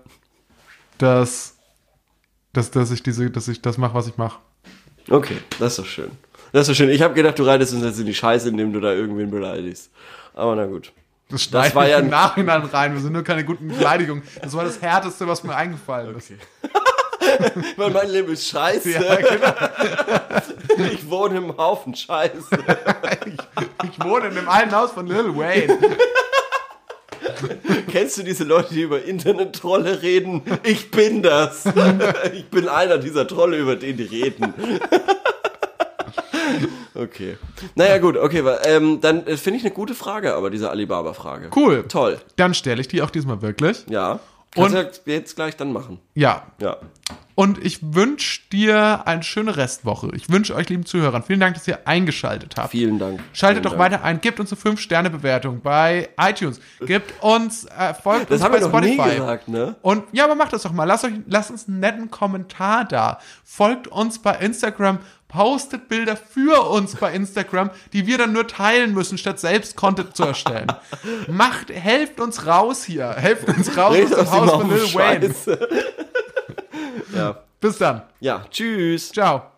A: dass, dass, dass ich diese, dass ich das mache, was ich mache.
B: Okay, das ist doch schön. Das ist doch schön. Ich habe gedacht, du reitest uns jetzt in die Scheiße, indem du da irgendwen beleidigst. Aber na gut.
A: Das schneiden
B: war ja
A: im
B: ein-
A: Nachhinein rein. Wir sind nur keine guten Beleidigungen. Das war das Härteste, was mir eingefallen ist. [LAUGHS]
B: Weil mein Leben ist scheiße.
A: Ja, genau. [LAUGHS]
B: Ich wohne im Haufen Scheiße. [LAUGHS]
A: Ich wohne in dem alten Haus von Lil Wayne. [LAUGHS]
B: Kennst du diese Leute, die über Internet-Trolle reden? Ich bin das. [LAUGHS] Ich bin einer dieser Trolle, über den die reden. [LAUGHS] Okay. Naja, gut, okay, ähm, dann äh, finde ich eine gute Frage, aber diese Alibaba-Frage.
A: Cool.
B: Toll.
A: Dann stelle ich die auch diesmal wirklich.
B: Ja. Kannst
A: Und-
B: ja jetzt gleich dann machen.
A: Ja.
B: Ja.
A: Und ich wünsche dir eine schöne Restwoche. Ich wünsche euch, lieben Zuhörern, vielen Dank, dass ihr eingeschaltet habt.
B: Vielen Dank.
A: Schaltet
B: Vielen
A: doch
B: Dank.
A: weiter ein, gebt uns eine 5-Sterne-Bewertung bei iTunes. Gebt uns, äh, folgt
B: Das
A: uns
B: haben
A: bei
B: wir noch nie
A: Spotify.
B: gesagt, ne?
A: Und ja, aber macht das doch mal. Lasst, euch, lasst uns einen netten Kommentar da. Folgt uns bei Instagram. Postet Bilder für uns bei Instagram, die wir dann nur teilen müssen, statt selbst Content zu erstellen. [LAUGHS] Macht, helft uns raus hier. Helft uns raus aus dem
B: aus dem
A: Haus von Lil Wayne
B: ja.
A: Bis dann.
B: Ja, tschüss.
A: Ciao.